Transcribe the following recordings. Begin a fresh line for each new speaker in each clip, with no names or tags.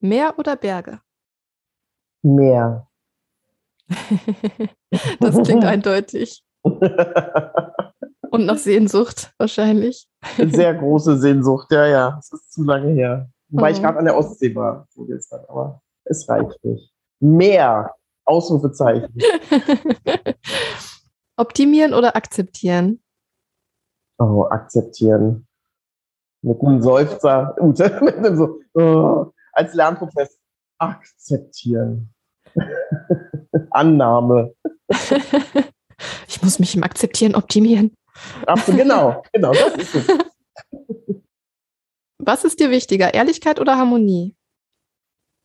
Meer oder Berge?
Meer.
das klingt eindeutig. Und nach Sehnsucht wahrscheinlich.
Sehr große Sehnsucht, ja, ja. Es ist zu lange her. Wobei oh. ich gerade an der Ostsee war, so jetzt dann, aber es reicht nicht. Mehr. Ausrufezeichen.
Optimieren oder akzeptieren?
Oh, akzeptieren. Mit einem Seufzer, mit einem so, oh, als Lernprozess. Akzeptieren. Annahme.
ich muss mich im Akzeptieren optimieren.
Absolut, genau, genau, das ist es.
Was ist dir wichtiger, Ehrlichkeit oder Harmonie?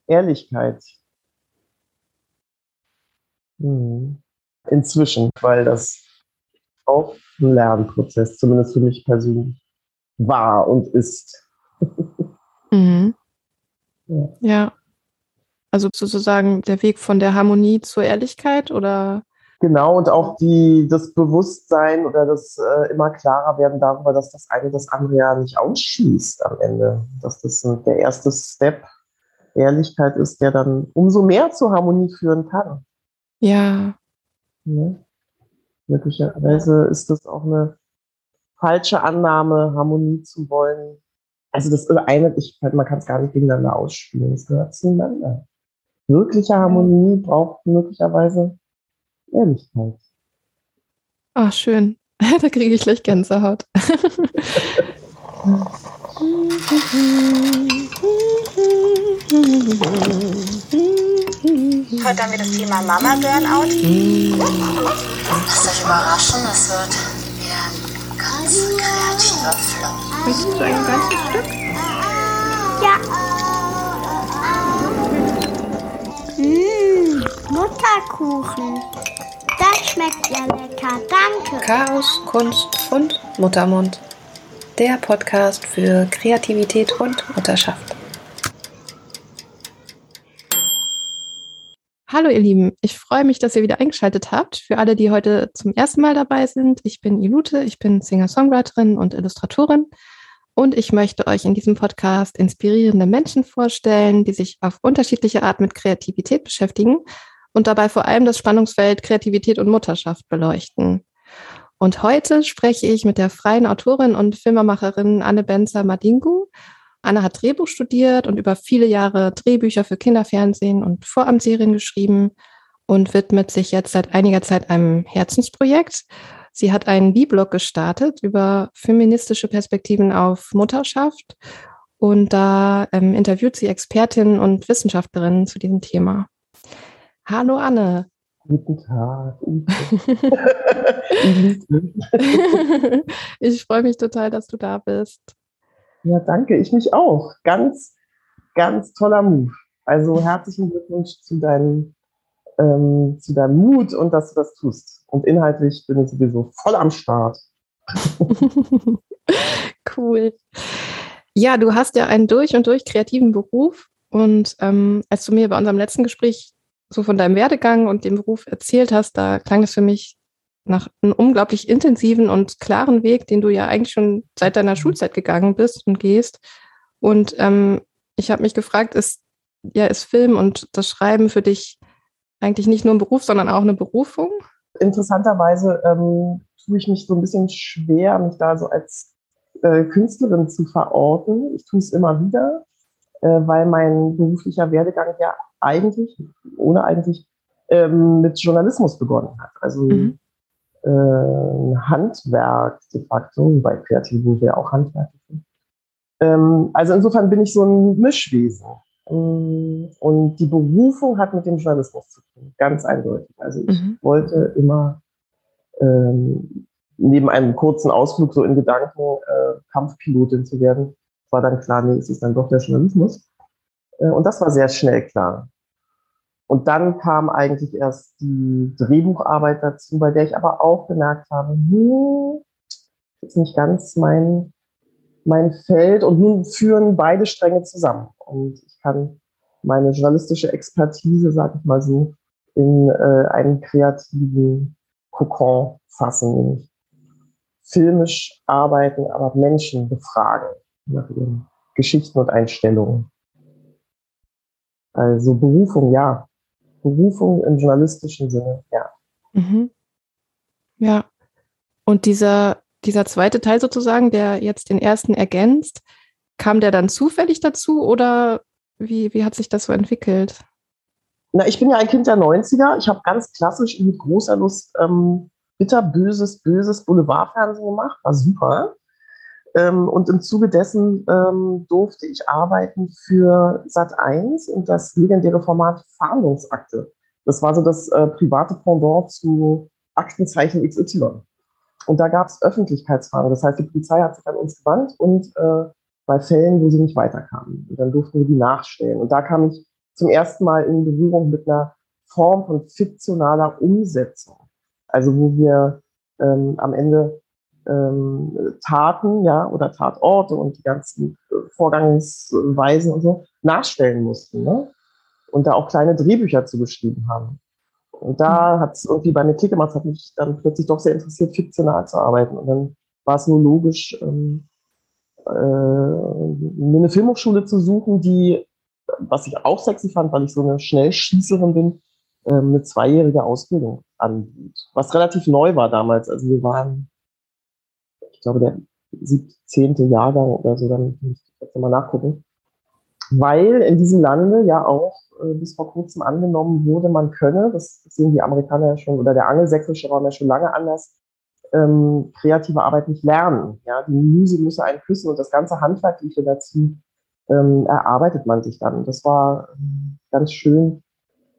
Ehrlichkeit. Hm. Inzwischen, weil das auch ein Lernprozess, zumindest für mich persönlich, war und ist.
Mhm. Ja. ja. Also sozusagen der Weg von der Harmonie zur Ehrlichkeit oder?
Genau, und auch die, das Bewusstsein oder das äh, immer klarer werden darüber, dass das eine das andere ja nicht ausschließt am Ende. Dass das der erste Step Ehrlichkeit ist, der dann umso mehr zur Harmonie führen kann.
Ja.
ja. Möglicherweise ist das auch eine falsche Annahme, Harmonie zu wollen. Also das eine, ich, man kann es gar nicht gegeneinander ausspielen, es gehört zueinander. Wirkliche Harmonie braucht möglicherweise Ehrlichkeit.
Ach, schön. da kriege ich gleich Gänsehaut.
Heute haben wir das Thema Mama Burnout. Lasst euch überraschen, es wird wieder ein ganz kreativer Flow.
Möchtest du ein ganzes Stück?
Ja. Mmh, Mutterkuchen. Das schmeckt ja lecker, danke.
Chaos, Kunst und Muttermund. Der Podcast für Kreativität und Mutterschaft. Hallo ihr Lieben, ich freue mich, dass ihr wieder eingeschaltet habt. Für alle, die heute zum ersten Mal dabei sind, ich bin Ilute, ich bin Singer-Songwriterin und Illustratorin und ich möchte euch in diesem Podcast inspirierende Menschen vorstellen, die sich auf unterschiedliche Art mit Kreativität beschäftigen und dabei vor allem das Spannungsfeld Kreativität und Mutterschaft beleuchten. Und heute spreche ich mit der freien Autorin und Filmemacherin Anne Benzer Madingu Anna hat Drehbuch studiert und über viele Jahre Drehbücher für Kinderfernsehen und Vorabendserien geschrieben und widmet sich jetzt seit einiger Zeit einem Herzensprojekt. Sie hat einen B-Blog gestartet über feministische Perspektiven auf Mutterschaft und da ähm, interviewt sie Expertinnen und Wissenschaftlerinnen zu diesem Thema. Hallo Anne.
Guten Tag.
ich freue mich total, dass du da bist.
Ja, danke. Ich mich auch. Ganz, ganz toller Move. Also herzlichen Glückwunsch zu deinem, ähm, zu deinem Mut und dass du das tust. Und inhaltlich bin ich sowieso voll am Start.
cool. Ja, du hast ja einen durch und durch kreativen Beruf. Und ähm, als du mir bei unserem letzten Gespräch so von deinem Werdegang und dem Beruf erzählt hast, da klang es für mich nach einem unglaublich intensiven und klaren Weg, den du ja eigentlich schon seit deiner Schulzeit gegangen bist und gehst. Und ähm, ich habe mich gefragt, ist, ja, ist Film und das Schreiben für dich eigentlich nicht nur ein Beruf, sondern auch eine Berufung?
Interessanterweise ähm, tue ich mich so ein bisschen schwer, mich da so als äh, Künstlerin zu verorten. Ich tue es immer wieder, äh, weil mein beruflicher Werdegang ja eigentlich, ohne eigentlich, ähm, mit Journalismus begonnen hat. Also mhm äh, Handwerk de facto, bei Kreativen wäre auch Handwerk. Ähm, also insofern bin ich so ein Mischwesen. Ähm, und die Berufung hat mit dem Journalismus zu tun, ganz eindeutig. Also ich mhm. wollte immer ähm, neben einem kurzen Ausflug so in Gedanken äh, Kampfpilotin zu werden, war dann klar, nee, es ist dann doch der Journalismus. Äh, und das war sehr schnell klar. Und dann kam eigentlich erst die Drehbucharbeit dazu, bei der ich aber auch gemerkt habe, hm, ist nicht ganz mein, mein Feld und nun führen beide Stränge zusammen. Und ich kann meine journalistische Expertise, sag ich mal so, in äh, einen kreativen Kokon fassen, nämlich filmisch arbeiten, aber Menschen befragen nach ihren Geschichten und Einstellungen. Also Berufung, ja. Berufung im journalistischen Sinne, ja.
Mhm. Ja. Und dieser, dieser zweite Teil sozusagen, der jetzt den ersten ergänzt, kam der dann zufällig dazu oder wie, wie hat sich das so entwickelt?
Na, ich bin ja ein Kind der 90er. Ich habe ganz klassisch mit großer Lust ähm, bitterböses, böses Boulevardfernsehen gemacht. War super. Ähm, und im Zuge dessen ähm, durfte ich arbeiten für Sat 1 und das legendäre Format Fahndungsakte. Das war so das äh, private Pendant zu Aktenzeichen XY. Und da gab es Öffentlichkeitsfahndung. Das heißt, die Polizei hat sich an uns gewandt und äh, bei Fällen, wo sie nicht weiterkamen. Und dann durften wir die nachstellen. Und da kam ich zum ersten Mal in Berührung mit einer Form von fiktionaler Umsetzung. Also wo wir ähm, am Ende ähm, Taten, ja, oder Tatorte und die ganzen Vorgangsweisen und so nachstellen mussten, ne? Und da auch kleine Drehbücher zu geschrieben haben. Und da hat es irgendwie bei mir Klick gemacht, hat mich dann plötzlich doch sehr interessiert, fiktional zu arbeiten. Und dann war es nur logisch, ähm, äh, mir eine Filmhochschule zu suchen, die, was ich auch sexy fand, weil ich so eine Schnellschießerin bin, äh, eine zweijährige Ausbildung anbietet. Was relativ neu war damals. Also wir waren glaube, der 17. Jahrgang oder so, dann muss ich jetzt mal nachgucken. Weil in diesem Lande ja auch äh, bis vor kurzem angenommen wurde, man könne, das sehen die Amerikaner ja schon, oder der angelsächsische Raum ja schon lange anders, ähm, kreative Arbeit nicht lernen. Ja, die Musik muss einen küssen und das ganze Handwerkliche dazu ähm, erarbeitet man sich dann. Das war ähm, ganz schön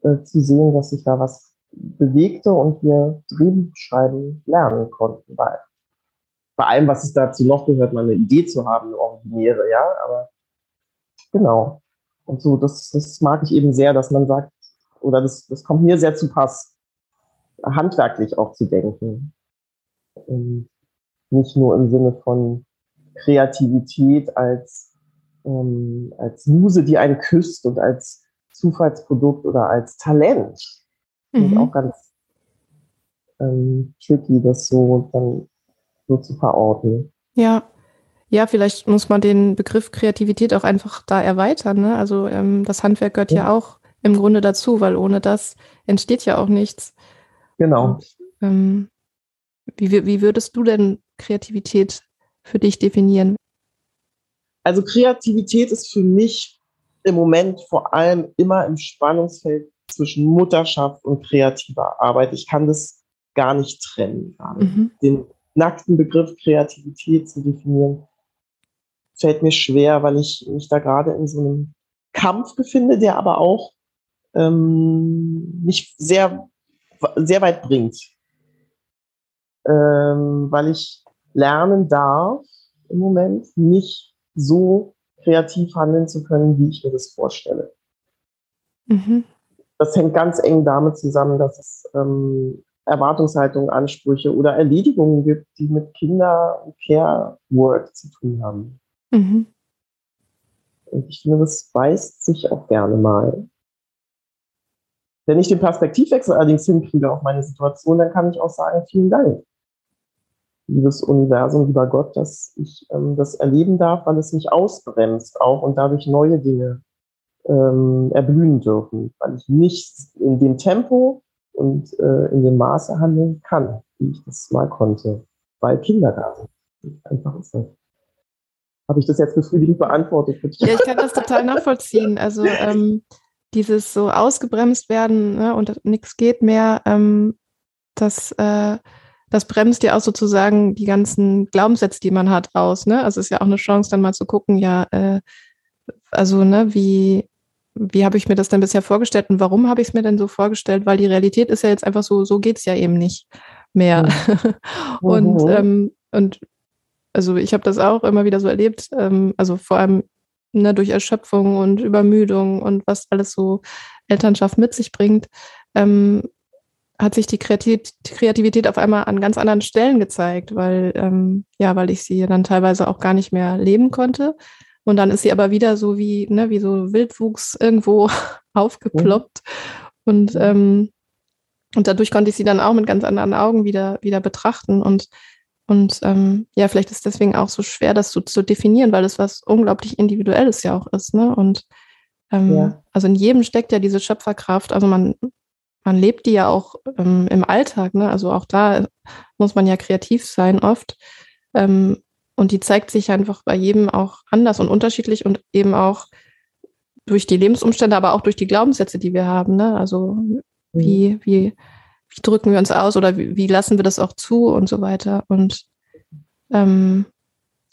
äh, zu sehen, dass sich da was bewegte und wir Drehbuchschreiben lernen konnten, weil bei allem, was es dazu noch gehört, mal eine Idee zu haben, eine originäre, ja, aber genau. Und so, das, das mag ich eben sehr, dass man sagt, oder das, das kommt mir sehr zu Pass, handwerklich auch zu denken. Und nicht nur im Sinne von Kreativität als, ähm, als Muse, die einen küsst und als Zufallsprodukt oder als Talent. Mhm. auch ganz ähm, tricky, das so dann so zu verorten.
Ja. Ja, vielleicht muss man den Begriff Kreativität auch einfach da erweitern. Ne? Also ähm, das Handwerk gehört ja. ja. auch im Grunde dazu, weil ohne das entsteht ja auch nichts.
Genau.
Und, ähm, wie, wie würdest du denn Kreativität für dich definieren?
Also Kreativität ist für mich im Moment vor allem immer im Spannungsfeld zwischen Mutterschaft und kreativer Arbeit. Ich kann das gar nicht trennen. Mhm. Den nackten Begriff Kreativität zu definieren, fällt mir schwer, weil ich mich da gerade in so einem Kampf befinde, der aber auch ähm, mich sehr, sehr weit bringt. Ähm, weil ich lernen darf, im Moment nicht so kreativ handeln zu können, wie ich mir das vorstelle. Mhm. Das hängt ganz eng damit zusammen, dass es ähm, Erwartungshaltungen, Ansprüche oder Erledigungen gibt, die mit Kinder- und Care-Work zu tun haben. Mhm. Und ich finde, das beißt sich auch gerne mal. Wenn ich den Perspektivwechsel allerdings hinkriege auf meine Situation, dann kann ich auch sagen, vielen Dank, liebes Universum, lieber Gott, dass ich ähm, das erleben darf, weil es mich ausbremst auch und dadurch neue Dinge ähm, erblühen dürfen, weil ich nicht in dem Tempo und äh, in dem Maße handeln kann, wie ich das mal konnte, weil Kinder da sind. Einfach ist das. Habe ich das jetzt befriedigend beantwortet?
Ja, ich kann das total nachvollziehen. Also ähm, dieses so ausgebremst werden ne, und nichts geht mehr, ähm, das, äh, das bremst ja auch sozusagen die ganzen Glaubenssätze, die man hat, aus. Ne? Also es ist ja auch eine Chance, dann mal zu gucken, ja, äh, also ne, wie, wie habe ich mir das denn bisher vorgestellt und warum habe ich es mir denn so vorgestellt? Weil die Realität ist ja jetzt einfach so, so geht es ja eben nicht mehr. Mhm. und, ähm, und also ich habe das auch immer wieder so erlebt, ähm, also vor allem ne, durch Erschöpfung und Übermüdung und was alles so Elternschaft mit sich bringt, ähm, hat sich die Kreativität auf einmal an ganz anderen Stellen gezeigt, weil ähm, ja, weil ich sie dann teilweise auch gar nicht mehr leben konnte, und dann ist sie aber wieder so wie, ne, wie so Wildwuchs irgendwo aufgeploppt. Und, ähm, und dadurch konnte ich sie dann auch mit ganz anderen Augen wieder, wieder betrachten. Und, und ähm, ja, vielleicht ist deswegen auch so schwer, das so zu definieren, weil es was unglaublich Individuelles ja auch ist. Ne? Und Ähm, ja. Also in jedem steckt ja diese Schöpferkraft. Also man, man lebt die ja auch ähm, im Alltag. Ne? Also auch da muss man ja kreativ sein oft. Ähm, und die zeigt sich einfach bei jedem auch anders und unterschiedlich und eben auch durch die Lebensumstände, aber auch durch die Glaubenssätze, die wir haben. Ne? Also wie, mhm. wie, wie drücken wir uns aus oder wie, wie lassen wir das auch zu und so weiter. Und, ähm,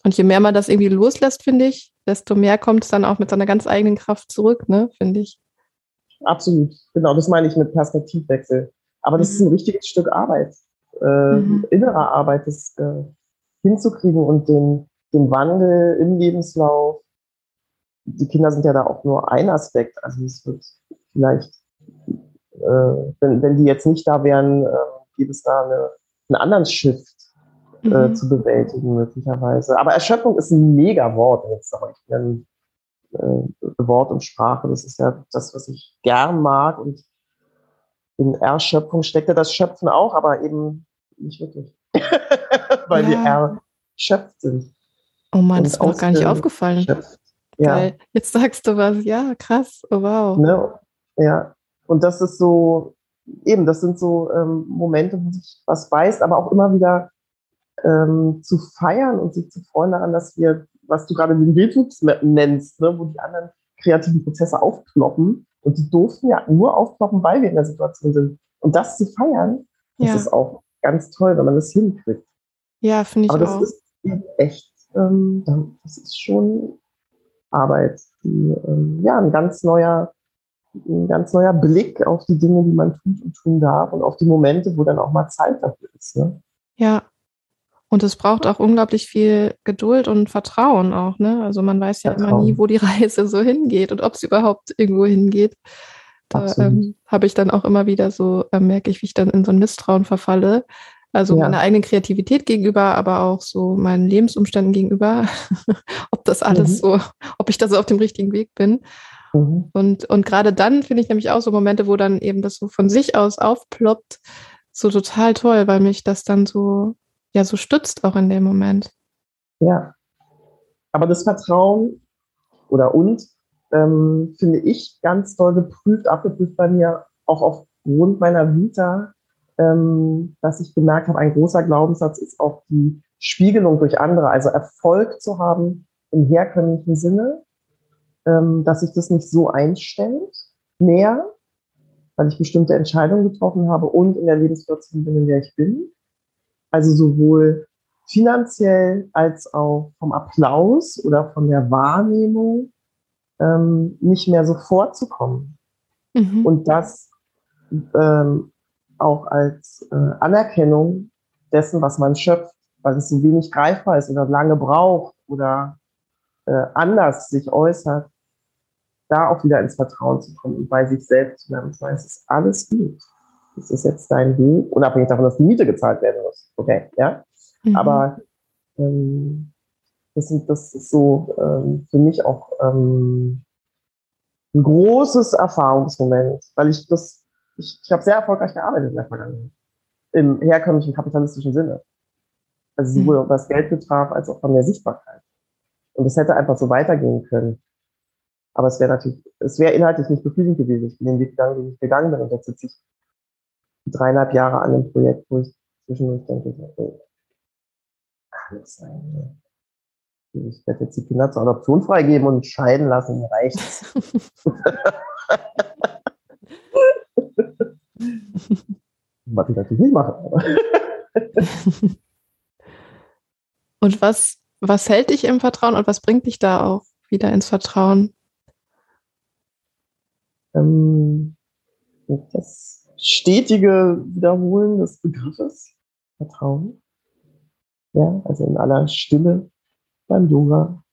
und je mehr man das irgendwie loslässt, finde ich, desto mehr kommt es dann auch mit seiner ganz eigenen Kraft zurück, ne, finde ich.
Absolut, genau, das meine ich mit Perspektivwechsel. Aber das mhm. ist ein richtiges Stück Arbeit, äh, mhm. innere Arbeit, das äh, hinzukriegen und den, den Wandel im Lebenslauf. Die Kinder sind ja da auch nur ein Aspekt. Also es wird vielleicht äh, wenn, wenn die jetzt nicht da wären, äh, gibt es da eine, einen anderen Shift äh, mhm. zu bewältigen, möglicherweise. Aber Erschöpfung ist ein mega Wort. Jetzt sage ich äh, Wort und Sprache. Das ist ja das, was ich gern mag. Und in Erschöpfung steckt ja das Schöpfen auch, aber eben nicht wirklich. Weil ja. wir erschöpft sind.
Oh Mann, das ist mir noch gar nicht aufgefallen. Ja. Jetzt sagst du was. Ja, krass. Oh, wow.
Ne? Ja, und das ist so, eben, das sind so ähm, Momente, wo sich was beißt, aber auch immer wieder ähm, zu feiern und sich zu freuen daran, dass wir, was du gerade den Wildwuchs nennst, ne, wo die anderen kreativen Prozesse aufploppen. Und die durften ja nur aufploppen, weil wir in der Situation sind. Und das zu feiern, das ja. ist auch ganz toll, wenn man das hinkriegt.
Ja, finde ich
Aber
auch.
Aber das ist echt, ähm, das ist schon Arbeit, die ähm, ja ein ganz neuer ein ganz neuer Blick auf die Dinge, die man tut und tun darf und auf die Momente, wo dann auch mal Zeit dafür ist. Ne?
Ja. Und es braucht auch unglaublich viel Geduld und Vertrauen auch, ne? Also man weiß ja Vertrauen. immer nie, wo die Reise so hingeht und ob es überhaupt irgendwo hingeht. Da ähm, habe ich dann auch immer wieder so, äh, merke ich, wie ich dann in so ein Misstrauen verfalle. Also ja. meiner eigenen Kreativität gegenüber, aber auch so meinen Lebensumständen gegenüber, ob das alles mhm. so, ob ich da so auf dem richtigen Weg bin. Mhm. Und, und gerade dann finde ich nämlich auch so Momente, wo dann eben das so von sich aus aufploppt, so total toll, weil mich das dann so, ja, so stützt auch in dem Moment.
Ja. Aber das Vertrauen oder und, ähm, finde ich ganz doll geprüft, abgeprüft bei mir, auch aufgrund meiner Vita, ähm, dass ich gemerkt habe, ein großer Glaubenssatz ist auch die Spiegelung durch andere, also Erfolg zu haben im herkömmlichen Sinne, dass sich das nicht so einstellt, mehr, weil ich bestimmte Entscheidungen getroffen habe und in der Lebenssituation bin, in der ich bin. Also sowohl finanziell als auch vom Applaus oder von der Wahrnehmung ähm, nicht mehr so vorzukommen. Mhm. Und das ähm, auch als äh, Anerkennung dessen, was man schöpft, weil es so wenig greifbar ist oder lange braucht oder äh, anders sich äußert, da auch wieder ins Vertrauen zu kommen und bei sich selbst zu bleiben. Es ist alles gut. Das ist jetzt dein Weg, unabhängig davon, dass die Miete gezahlt werden muss. Okay, ja. Mhm. Aber ähm, das, sind, das ist so ähm, für mich auch ähm, ein großes Erfahrungsmoment, weil ich das, ich, ich habe sehr erfolgreich gearbeitet in der Vergangenheit. Im herkömmlichen kapitalistischen Sinne. Also sowohl mhm. was Geld betraf, als auch von der Sichtbarkeit. Und es hätte einfach so weitergehen können. Aber es wäre natürlich, es wäre inhaltlich nicht befriedigend gewesen. Ich bin den Weg gegangen, den ich gegangen bin. Und jetzt sitze ich dreieinhalb Jahre an dem Projekt, wo ich zwischendurch denke, okay, kann es sein. Ich werde jetzt die Kinder zur Adoption freigeben und scheiden lassen, reicht's. was ich natürlich nicht mache.
und was, was hält dich im Vertrauen und was bringt dich da auch wieder ins Vertrauen?
ähm, das stetige Wiederholen des Begriffes Vertrauen. Ja, also in aller Stille beim Yoga,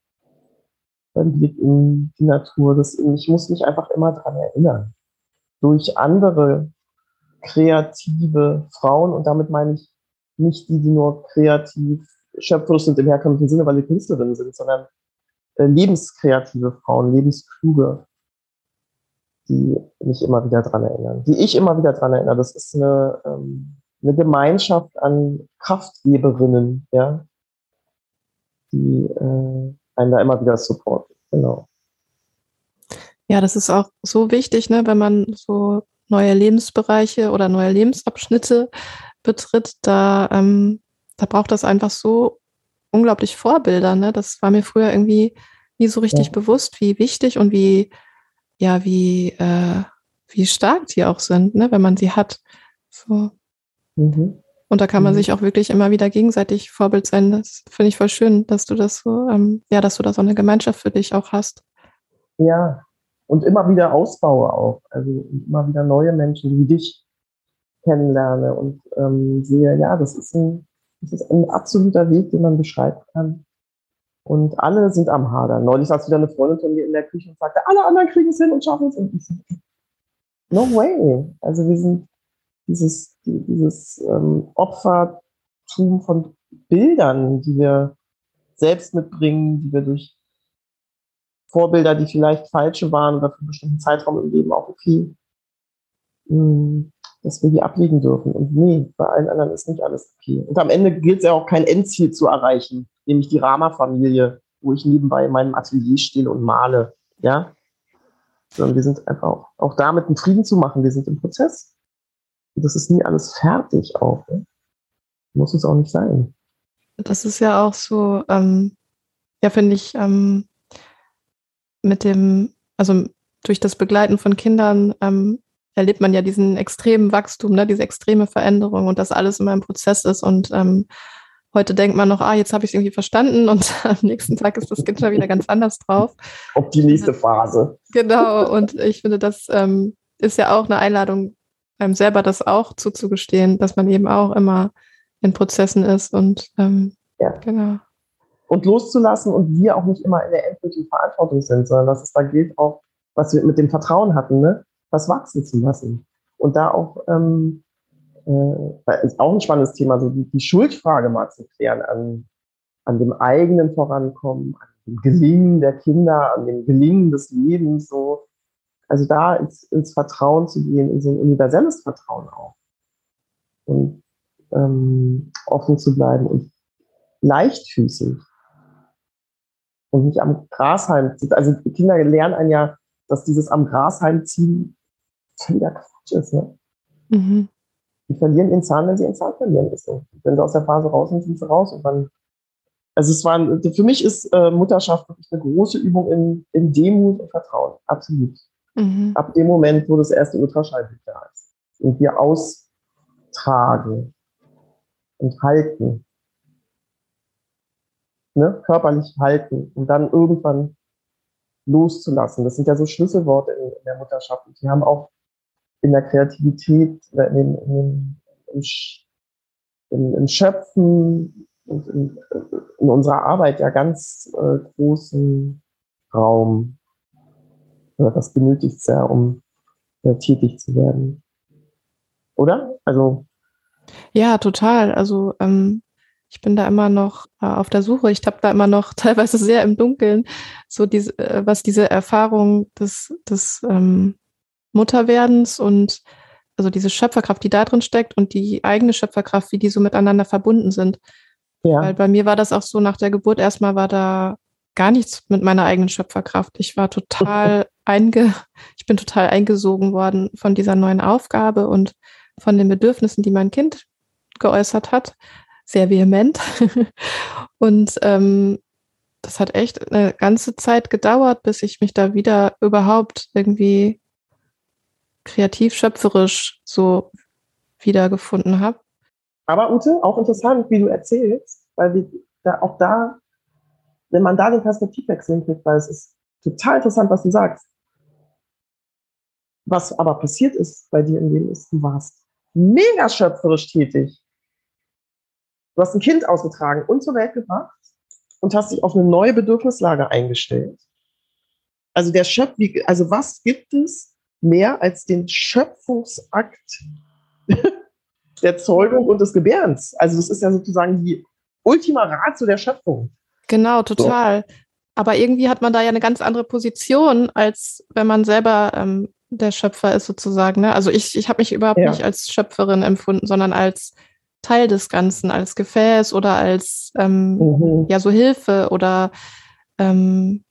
beim Blick in die Natur. Das, ich muss mich einfach immer daran erinnern. Durch andere kreative Frauen, und damit meine ich nicht die, die nur kreativ schöpferisch sind im herkömmlichen Sinne, weil sie Künstlerinnen sind, sondern äh, lebenskreative Frauen, lebenskluge die mich immer wieder dran erinnern, die ich immer wieder dran erinnere. Das ist eine, ähm, eine Gemeinschaft an Kraftgeberinnen, ja, die äh, einen da immer wieder supporten. Genau.
Ja, das ist auch so wichtig, ne, wenn man so neue Lebensbereiche oder neue Lebensabschnitte betritt, da, ähm, da braucht das einfach so unglaublich Vorbilder. Ne? Das war mir früher irgendwie nie so richtig ja. bewusst, wie wichtig und wie, ja, wie, äh, wie stark die auch sind, ne? wenn man sie hat. So. Mhm. Und da kann man mhm. sich auch wirklich immer wieder gegenseitig Vorbild sein. Das finde ich voll schön, dass du das so, ähm, ja, dass du da so eine Gemeinschaft für dich auch hast.
Ja, und immer wieder ausbaue auch. Also immer wieder neue Menschen wie dich kennenlerne und ähm, sehe, ja, das ist, ein, das ist ein absoluter Weg, den man beschreiben kann. Und alle sind am Hadern. Neulich saß wieder eine Freundin von mir in der Küche und sagte, alle anderen kriegen es hin und schaffen es. Und no way. Also wir sind dieses, dieses ähm, Opfertum von Bildern, die wir selbst mitbringen, die wir durch Vorbilder, die vielleicht falsche waren oder für einen bestimmten Zeitraum im Leben auch okay, hm, dass wir die ablegen dürfen. Und nee, bei allen anderen ist nicht alles okay. Und am Ende gilt es ja auch kein Endziel zu erreichen, nämlich die Rama-Familie, wo ich nebenbei in meinem Atelier stehe und male. Ja, sondern wir sind einfach auch, auch damit einen Frieden zu machen. Wir sind im Prozess. Und das ist nie alles fertig auch. Ne? Muss es auch nicht sein.
Das ist ja auch so, ähm, ja, finde ich, ähm, mit dem, also durch das Begleiten von Kindern ähm, erlebt man ja diesen extremen Wachstum, ne, diese extreme Veränderung und dass alles immer im Prozess ist. Und ähm, heute denkt man noch, ah, jetzt habe ich es irgendwie verstanden und am nächsten Tag ist das Kind schon wieder ganz anders drauf.
Auf die nächste Phase.
Genau, und ich finde, das ähm, ist ja auch eine Einladung, einem selber das auch zuzugestehen, dass man eben auch immer in Prozessen ist und ähm, ja. genau
und loszulassen und wir auch nicht immer in der endgültigen Verantwortung sind, sondern dass es da gilt auch, was wir mit dem Vertrauen hatten, ne? Was wachsen zu lassen. Und da auch, ähm, äh, ist auch ein spannendes Thema, so die, die Schuldfrage mal zu klären an, an dem eigenen Vorankommen, an dem Gelingen der Kinder, an dem Gelingen des Lebens, so. Also da ins, ins Vertrauen zu gehen, in so ein universelles Vertrauen auch. Und ähm, offen zu bleiben und leichtfüßig und nicht am Grashalm zieht. Also Kinder lernen ein ja, dass dieses am Grashalm ziehen völliger Quatsch ist. Ne? Mhm. Die verlieren ihren Zahn, wenn sie ihren Zahn verlieren. Ist so. Wenn sie aus der Phase raus sind, sind sie raus. Und dann, also es war, für mich ist äh, Mutterschaft wirklich eine große Übung in, in Demut und Vertrauen. Absolut. Mhm. Ab dem Moment, wo das erste Ultraschallbild da ist. Und wir austragen und halten ne, körperlich halten und dann irgendwann loszulassen. Das sind ja so Schlüsselworte in, in der Mutterschaft. Und die haben auch in der Kreativität, in, in, im, im, im Schöpfen und in, in, unserer Arbeit ja ganz äh, großen Raum. Ja, das benötigt sehr, um äh, tätig zu werden. Oder? Also.
Ja, total. Also ähm, ich bin da immer noch äh, auf der Suche. Ich habe da immer noch teilweise sehr im Dunkeln, so diese, äh, was diese Erfahrung des, des ähm, Mutterwerdens und also diese Schöpferkraft, die da drin steckt und die eigene Schöpferkraft, wie die so miteinander verbunden sind. Ja. Weil bei mir war das auch so, nach der Geburt erstmal war da gar nichts mit meiner eigenen Schöpferkraft. Ich war total einge, ich bin total eingesogen worden von dieser neuen Aufgabe und von den Bedürfnissen, die mein Kind geäußert hat sehr vehement. und ähm, das hat echt eine ganze Zeit gedauert, bis ich mich da wieder überhaupt irgendwie kreativ, schöpferisch so wiedergefunden habe.
Aber Ute, auch interessant, wie du erzählst, weil wir da auch da, wenn man da den Perspektivwechsel hinkriegt, weil es ist total interessant, was du sagst. Was aber passiert ist bei dir im Leben ist, du warst mega schöpferisch tätig. Du hast ein Kind ausgetragen und zur Welt gebracht und hast dich auf eine neue Bedürfnislage eingestellt. Also der Schöpf, also was gibt es mehr als den Schöpfungsakt der Zeugung und des Gebärens? Also das ist ja sozusagen die Ultima Ratio der Schöpfung.
Genau, total. So. Aber irgendwie hat man da ja eine ganz andere Position, als wenn man selber ähm, der Schöpfer ist sozusagen. Ne? Also ich, ich habe mich überhaupt ja. nicht als Schöpferin empfunden, sondern als Teil des Ganzen, als Gefäß oder als ähm, mhm. ja so Hilfe oder ähm,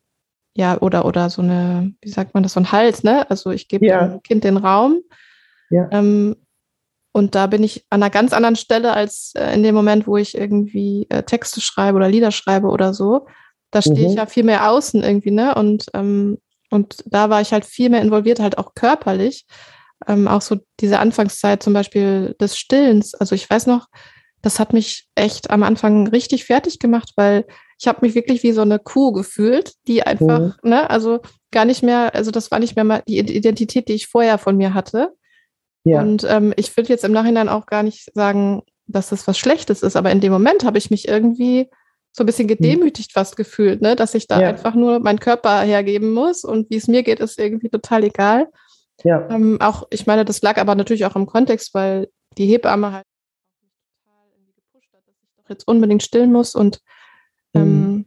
ja, oder, oder so eine, wie sagt man das, so ein Hals, ne? Also ich gebe
Ja.
dem Kind den Raum.
Ja.
Ähm, und da bin ich an einer ganz anderen Stelle als äh, in dem Moment, wo ich irgendwie äh, Texte schreibe oder Lieder schreibe oder so. Da stehe ich
Mhm.
ja viel mehr außen irgendwie, ne? Und, ähm, und da war ich halt viel mehr involviert, halt auch körperlich. Ähm, auch so diese Anfangszeit zum Beispiel des Stillens. Also ich weiß noch, das hat mich echt am Anfang richtig fertig gemacht, weil ich habe mich wirklich wie so eine Kuh gefühlt, die einfach, ne, also gar nicht mehr, also das war nicht mehr mal die Identität, die ich vorher von mir hatte.
Ja.
Und ähm, ich würde jetzt im Nachhinein auch gar nicht sagen, dass das was Schlechtes ist, aber in dem Moment habe ich mich irgendwie so ein bisschen gedemütigt fast gefühlt, ne, dass ich da
Ja.
einfach nur meinen Körper hergeben muss und wie es mir geht, ist irgendwie total egal.
ja.
Ähm, auch, ich meine, das lag aber natürlich auch im Kontext, weil die Hebamme halt total irgendwie gepusht hat, dass ich doch jetzt unbedingt stillen muss und ähm,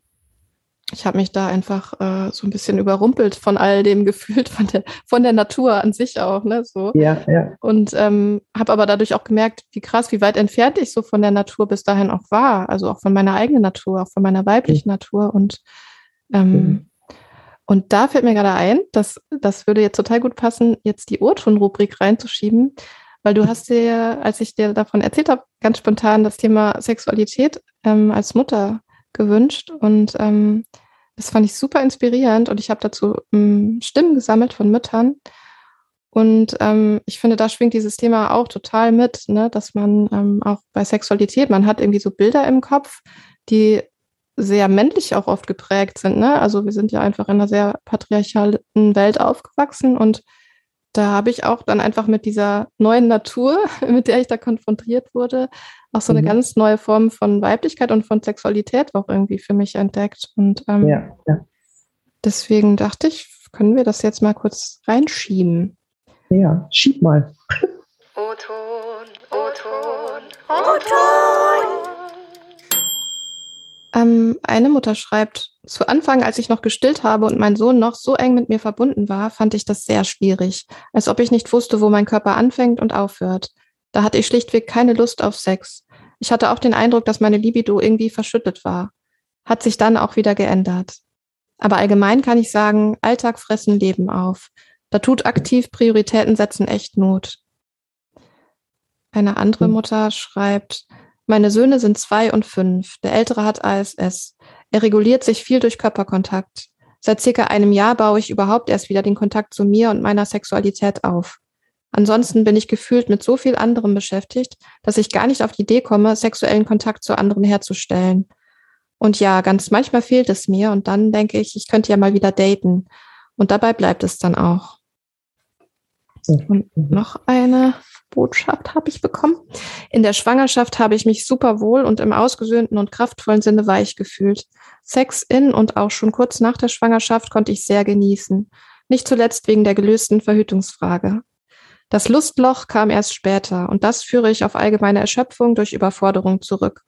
ich habe mich da einfach äh, so ein bisschen überrumpelt von all dem gefühlt, von der, von der Natur an sich auch, ne, so.
Ja, ja.
Und ähm, habe aber dadurch auch gemerkt, wie krass, wie weit entfernt ich so von der Natur bis dahin auch war. Also auch von meiner eigenen Natur, auch von meiner weiblichen Natur. Und, ähm,
Mhm.
und da fällt mir gerade ein, dass das würde jetzt total gut passen, jetzt die O-Ton-Rubrik reinzuschieben, weil du hast dir, als ich dir davon erzählt habe, ganz spontan das Thema Sexualität ähm, als Mutter gewünscht. Und ähm, das fand ich super inspirierend und ich habe dazu ähm, Stimmen gesammelt von Müttern. Und ähm, ich finde, da schwingt dieses Thema auch total mit, ne? dass man ähm, auch bei Sexualität, man hat irgendwie so Bilder im Kopf, die sehr männlich auch oft geprägt sind. Ne? Also wir sind ja einfach in einer sehr patriarchalen Welt aufgewachsen und da habe ich auch dann einfach mit dieser neuen Natur, mit der ich da konfrontiert wurde, auch so eine
Mhm.
ganz neue Form von Weiblichkeit und von Sexualität auch irgendwie für mich entdeckt. Und ähm,
Ja, ja.
deswegen dachte ich, können wir das jetzt mal kurz reinschieben.
Ja, schieb mal.
O-Ton, O-Ton, O-Ton.
Ähm, eine Mutter schreibt, zu Anfang, als ich noch gestillt habe und mein Sohn noch so eng mit mir verbunden war, fand ich das sehr schwierig, als ob ich nicht wusste, wo mein Körper anfängt und aufhört. Da hatte ich schlichtweg keine Lust auf Sex. Ich hatte auch den Eindruck, dass meine Libido irgendwie verschüttet war. Hat sich dann auch wieder geändert. Aber allgemein kann ich sagen, Alltag fressen Leben auf. Da tut aktiv Prioritäten setzen echt Not. Eine andere
Mhm.
Mutter schreibt, meine Söhne sind zwei und fünf. Der ältere hat ASS. Er reguliert sich viel durch Körperkontakt. Seit circa einem Jahr baue ich überhaupt erst wieder den Kontakt zu mir und meiner Sexualität auf. Ansonsten bin ich gefühlt mit so viel anderem beschäftigt, dass ich gar nicht auf die Idee komme, sexuellen Kontakt zu anderen herzustellen. Und ja, ganz manchmal fehlt es mir und dann denke ich, ich könnte ja mal wieder daten. Und dabei bleibt es dann auch. Und noch eine Botschaft habe ich bekommen. In der Schwangerschaft habe ich mich super wohl und im ausgesöhnten und kraftvollen Sinne weich gefühlt. Sex in und auch schon kurz nach der Schwangerschaft konnte ich sehr genießen. Nicht zuletzt wegen der gelösten Verhütungsfrage. Das Lustloch kam erst später und das führe ich auf allgemeine Erschöpfung durch Überforderung zurück.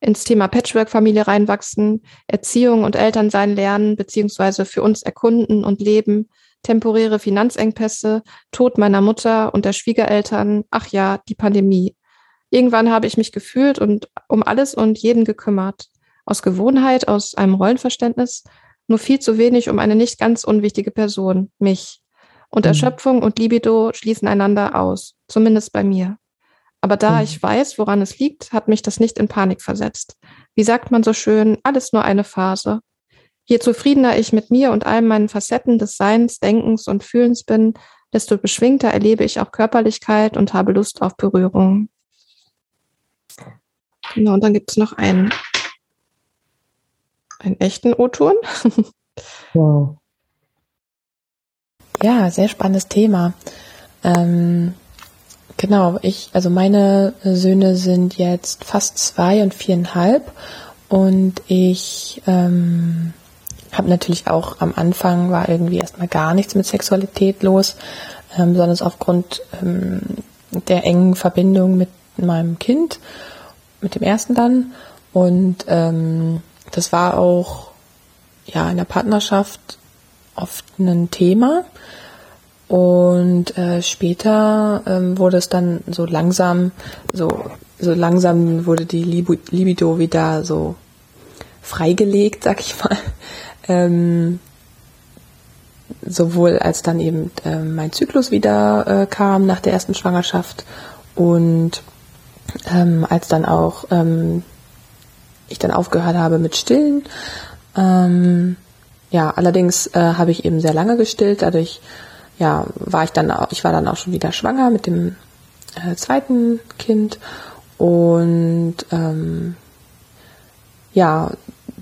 Ins Thema Patchwork-Familie reinwachsen, Erziehung und Elternsein lernen beziehungsweise für uns erkunden und leben, temporäre Finanzengpässe, Tod meiner Mutter und der Schwiegereltern, ach ja, die Pandemie. Irgendwann habe ich mich gefühlt und um alles und jeden gekümmert. Aus Gewohnheit, aus einem Rollenverständnis, nur viel zu wenig um eine nicht ganz unwichtige Person, mich. Und
Mhm.
Erschöpfung und Libido schließen einander aus, zumindest bei mir. Aber da
Mhm.
ich weiß, woran es liegt, hat mich das nicht in Panik versetzt. Wie sagt man so schön, alles nur eine Phase. Je zufriedener ich mit mir und all meinen Facetten des Seins, Denkens und Fühlens bin, desto beschwingter erlebe ich auch Körperlichkeit und habe Lust auf Berührung. Genau, und dann gibt es noch einen, einen echten O-Ton.
Wow.
Ja, sehr spannendes Thema. Ähm, genau, ich, also meine Söhne sind jetzt fast zwei und viereinhalb und ich ähm, habe natürlich auch am Anfang war irgendwie erstmal gar nichts mit Sexualität los, ähm, besonders aufgrund ähm, der engen Verbindung mit meinem Kind, mit dem ersten dann. Und ähm, das war auch ja in der Partnerschaft oft ein Thema. Und äh, später ähm, wurde es dann so langsam, so, so langsam wurde die Libido wieder so freigelegt, sag ich mal. Ähm, sowohl als dann eben äh, mein Zyklus wieder äh, kam nach der ersten Schwangerschaft und ähm, als dann auch ähm, ich dann aufgehört habe mit Stillen. Ähm, ja, allerdings äh, habe ich eben sehr lange gestillt, dadurch ja, war ich dann auch, ich war dann auch schon wieder schwanger mit dem äh, zweiten Kind und ähm, ja,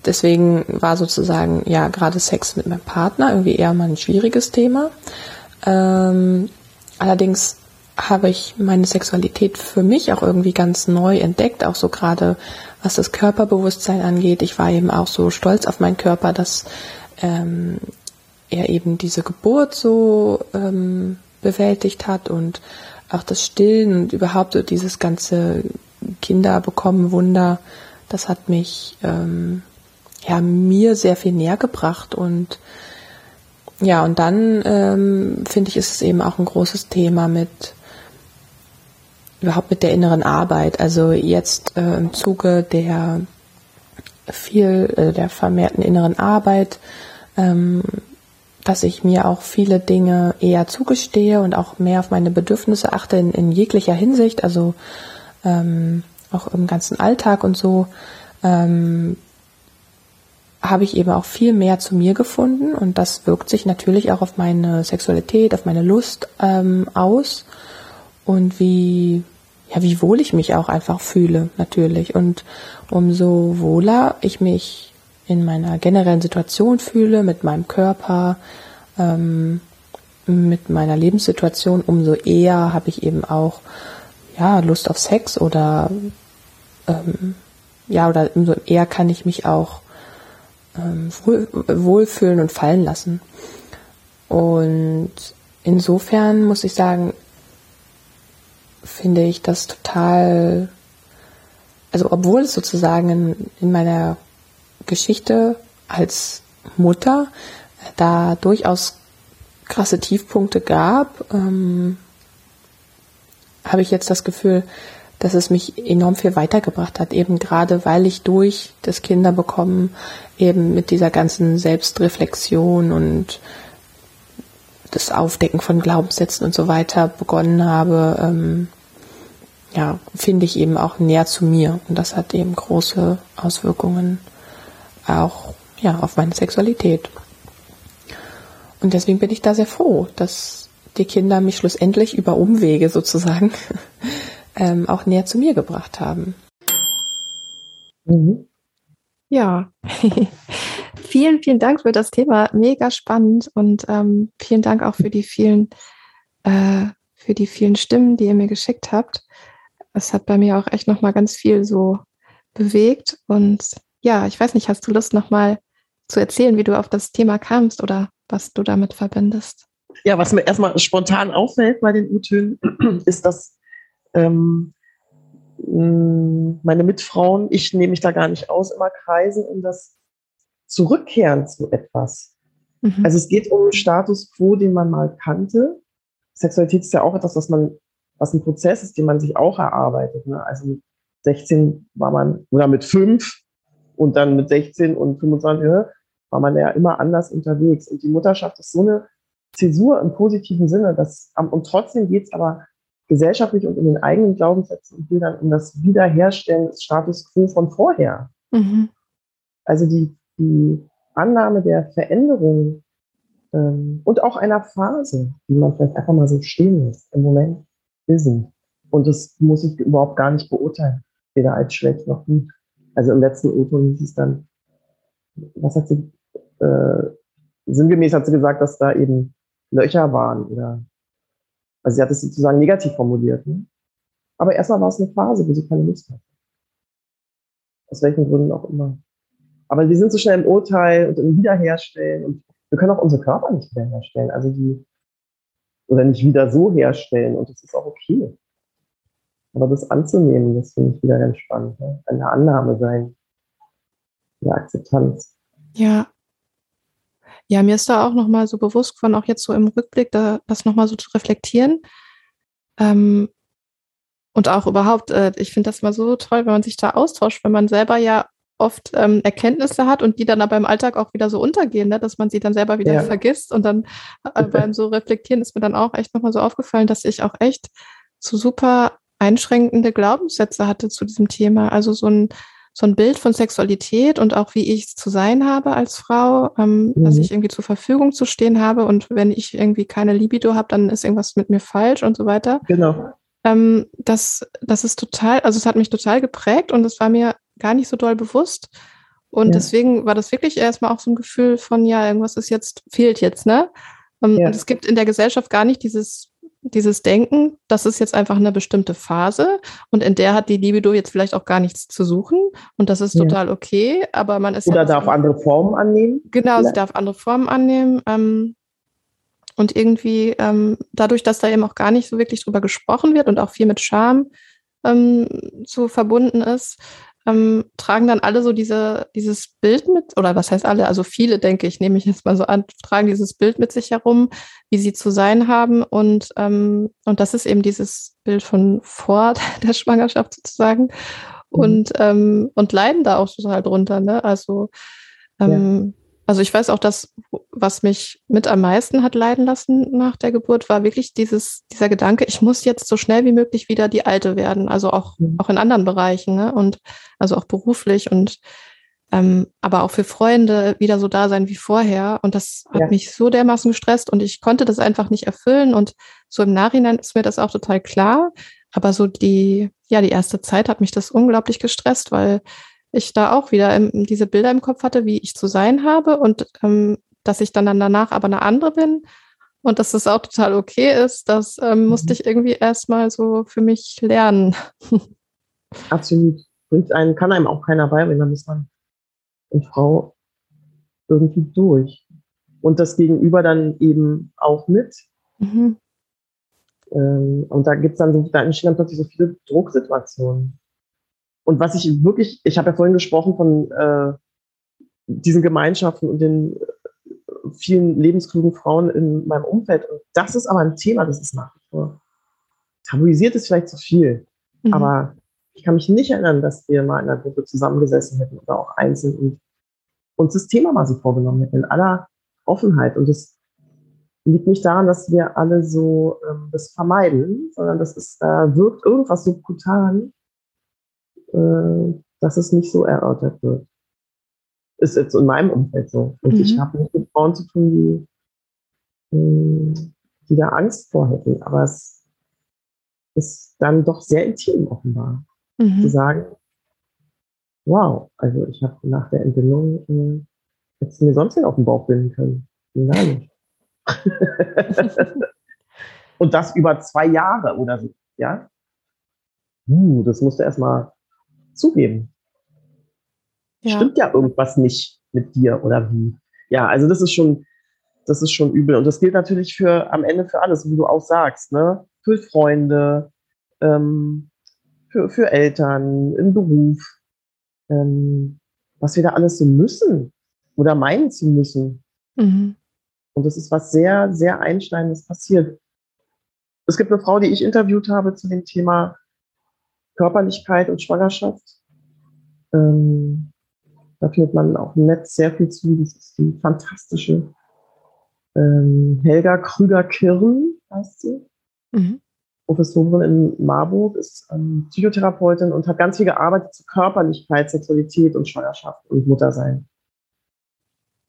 deswegen war sozusagen ja gerade Sex mit meinem Partner irgendwie eher mal ein schwieriges Thema. Ähm, allerdings habe ich meine Sexualität für mich auch irgendwie ganz neu entdeckt, auch so gerade was das Körperbewusstsein angeht. Ich war eben auch so stolz auf meinen Körper, dass ähm, er eben diese Geburt so ähm, bewältigt hat und auch das Stillen und überhaupt so dieses ganze Kinder bekommen Wunder, das hat mich ähm, ja mir sehr viel näher gebracht und ja und dann ähm, finde ich ist es eben auch ein großes Thema mit überhaupt mit der inneren Arbeit. Also jetzt äh, im Zuge der viel äh, der vermehrten inneren Arbeit, ähm, dass ich mir auch viele Dinge eher zugestehe und auch mehr auf meine Bedürfnisse achte in, in jeglicher Hinsicht, also ähm, auch im ganzen Alltag und so, ähm, habe ich eben auch viel mehr zu mir gefunden und das wirkt sich natürlich auch auf meine Sexualität, auf meine Lust ähm, aus und wie ja, wie wohl ich mich auch einfach fühle, natürlich. Und umso wohler ich mich in meiner generellen Situation fühle, mit meinem Körper, ähm, mit meiner Lebenssituation, umso eher habe ich eben auch ja, Lust auf Sex oder ähm, ja, oder umso eher kann ich mich auch ähm, wohl, wohlfühlen und fallen lassen. Und insofern muss ich sagen, finde ich das total, also obwohl es sozusagen in, in meiner Geschichte als Mutter da durchaus krasse Tiefpunkte gab, ähm, habe ich jetzt das Gefühl, dass es mich enorm viel weitergebracht hat, eben gerade weil ich durch das Kinderbekommen eben mit dieser ganzen Selbstreflexion und das Aufdecken von Glaubenssätzen und so weiter begonnen habe, ähm, ja, finde ich eben auch näher zu mir. Und das hat eben große Auswirkungen auch ja, auf meine Sexualität. Und deswegen bin ich da sehr froh, dass die Kinder mich schlussendlich über Umwege sozusagen ähm, auch näher zu mir gebracht haben.
Mhm. Ja, vielen, vielen Dank für das Thema. Mega spannend und ähm, vielen Dank auch für die vielen, äh, für die vielen Stimmen, die ihr mir geschickt habt. Es hat bei mir auch echt nochmal ganz viel so bewegt. Und ja, ich weiß nicht, hast du Lust nochmal zu erzählen, wie du auf das Thema kamst oder was du damit verbindest?
Ja, was mir erstmal spontan auffällt bei den U-Tönen, ist, dass ähm, meine Mitfrauen, ich nehme mich da gar nicht aus, immer kreisen um das Zurückkehren zu etwas. Mhm. Also es geht um Status quo, den man mal kannte. Sexualität ist ja auch etwas, was man, was ein Prozess ist, den man sich auch erarbeitet. Ne? Also mit 16 war man, oder mit 5 und dann mit 16 und 25 ne, war man ja immer anders unterwegs. Und die Mutterschaft ist so eine Zäsur im positiven Sinne, dass, und trotzdem geht es aber gesellschaftlich und in den eigenen Glaubenssätzen und Bildern um das Wiederherstellen des Status quo von vorher. Mhm. Also die, die Annahme der Veränderung ähm, und auch einer Phase, die man vielleicht einfach mal so stehen lässt, im Moment wissen. Und das muss ich überhaupt gar nicht beurteilen, weder als schlecht noch gut. Also im letzten O-Ton hieß es dann, was hat sie, äh, sinngemäß hat sie gesagt, dass da eben Löcher waren oder also sie hat es sozusagen negativ formuliert. Ne? Aber erstmal war es eine Phase, wo sie keine Lust hatte. Aus welchen Gründen auch immer. Aber wir sind so schnell im Urteil und im Wiederherstellen und wir können auch unsere Körper nicht wiederherstellen. Also die, oder nicht wieder so herstellen und das ist auch okay. Aber das anzunehmen, das finde ich wieder ganz spannend. Ne? Eine Annahme sein, eine Akzeptanz.
Ja, ja, mir ist da auch nochmal so bewusst von, auch jetzt so im Rückblick, da, das nochmal so zu reflektieren. Ähm, und auch überhaupt, äh, ich finde das immer so toll, wenn man sich da austauscht, wenn man selber ja oft ähm, Erkenntnisse hat und die dann aber im Alltag auch wieder so untergehen, ne? dass man sie dann selber wieder ja. vergisst und dann äh, beim so reflektieren ist mir dann auch echt nochmal so aufgefallen, dass ich auch echt so super einschränkende Glaubenssätze hatte zu diesem Thema. Also so ein, so ein Bild von Sexualität und auch wie ich zu sein habe als Frau, ähm, mhm. dass ich irgendwie zur Verfügung zu stehen habe und wenn ich irgendwie keine Libido habe, dann ist irgendwas mit mir falsch und so weiter.
Genau.
Ähm, das, das ist total, also es hat mich total geprägt und es war mir gar nicht so doll bewusst. Und ja. deswegen war das wirklich erstmal auch so ein Gefühl von, ja, irgendwas ist jetzt, fehlt jetzt, ne? Ähm, ja. Und es gibt in der Gesellschaft gar nicht dieses, dieses Denken, das ist jetzt einfach eine bestimmte Phase und in der hat die Libido jetzt vielleicht auch gar nichts zu suchen und das ist total ja. okay, aber man ist.
Oder ja darf andere Formen annehmen?
Genau, vielleicht. sie darf andere Formen annehmen. Ähm, und irgendwie ähm, dadurch, dass da eben auch gar nicht so wirklich drüber gesprochen wird und auch viel mit Scham ähm, so verbunden ist, ähm, tragen dann alle so diese, dieses Bild mit, oder was heißt alle, also viele, denke ich, nehme ich jetzt mal so an, tragen dieses Bild mit sich herum, wie sie zu sein haben. Und, ähm, und das ist eben dieses Bild von vor der Schwangerschaft sozusagen. Mhm. Und, ähm, und leiden da auch total drunter. Ne? Also ähm, also ich weiß auch, dass was mich mit am meisten hat leiden lassen nach der Geburt, war wirklich dieses, dieser Gedanke, ich muss jetzt so schnell wie möglich wieder die Alte werden, also auch, mhm. auch in anderen Bereichen, ne? Und also auch beruflich und ähm, aber auch für Freunde wieder so da sein wie vorher. Und das hat ja. mich so dermaßen gestresst und ich konnte das einfach nicht erfüllen. Und so im Nachhinein ist mir das auch total klar. Aber so die, ja, die erste Zeit hat mich das unglaublich gestresst, weil ich da auch wieder im, diese Bilder im Kopf hatte, wie ich zu sein habe und ähm, dass ich dann, dann danach aber eine andere bin und dass das auch total okay ist, das ähm, musste mhm. ich irgendwie erstmal so für mich lernen.
Absolut. Bringt einen, kann einem auch keiner beibringen, dann ist man eine Frau irgendwie durch. Und das Gegenüber dann eben auch mit. Mhm. Ähm, und da gibt es dann, da entstehen dann plötzlich so viele Drucksituationen. Und was ich wirklich, ich habe ja vorhin gesprochen von äh, diesen Gemeinschaften und den äh, vielen lebensklugen Frauen in meinem Umfeld. Und das ist aber ein Thema, das ist nach wie vor tabuisiert ist vielleicht zu viel. Mhm. Aber ich kann mich nicht erinnern, dass wir mal in einer Gruppe zusammengesessen hätten oder auch einzeln und uns das Thema mal so vorgenommen hätten, in aller Offenheit. Und das liegt nicht daran, dass wir alle so ähm, das vermeiden, sondern das ist, da äh, wirkt irgendwas subkutan, äh, dass es nicht so erörtert wird. Ist jetzt in meinem Umfeld so. Und mhm. ich habe nicht mit Frauen zu tun, die, äh, die da Angst vor hätten. Aber es ist dann doch sehr intim offenbar. Mhm. Zu sagen, wow, also ich habe nach der Entbindung äh, hätte mir sonst nicht auf den Bauch binden können. Nein. Und das über zwei Jahre oder so, ja? Uh, das musste erstmal zugeben. Ja. Stimmt ja irgendwas nicht mit dir oder wie? Ja, also das ist schon, das ist schon übel. Und das gilt natürlich für am Ende für alles, wie du auch sagst, ne? Für Freunde, ähm, für, für Eltern, im Beruf, ähm, was wir da alles so müssen oder meinen zu müssen. Mhm. Und das ist was sehr, sehr Einschneidendes passiert. Es gibt eine Frau, die ich interviewt habe zu dem Thema Körperlichkeit und Schwangerschaft. Ähm, da findet man auch im Netz sehr viel zu. Das ist die fantastische ähm, Helga Krüger-Kirn, heißt sie. Mhm. Professorin in Marburg, ist ähm, Psychotherapeutin und hat ganz viel gearbeitet zu Körperlichkeit, Sexualität und Schwangerschaft und Muttersein.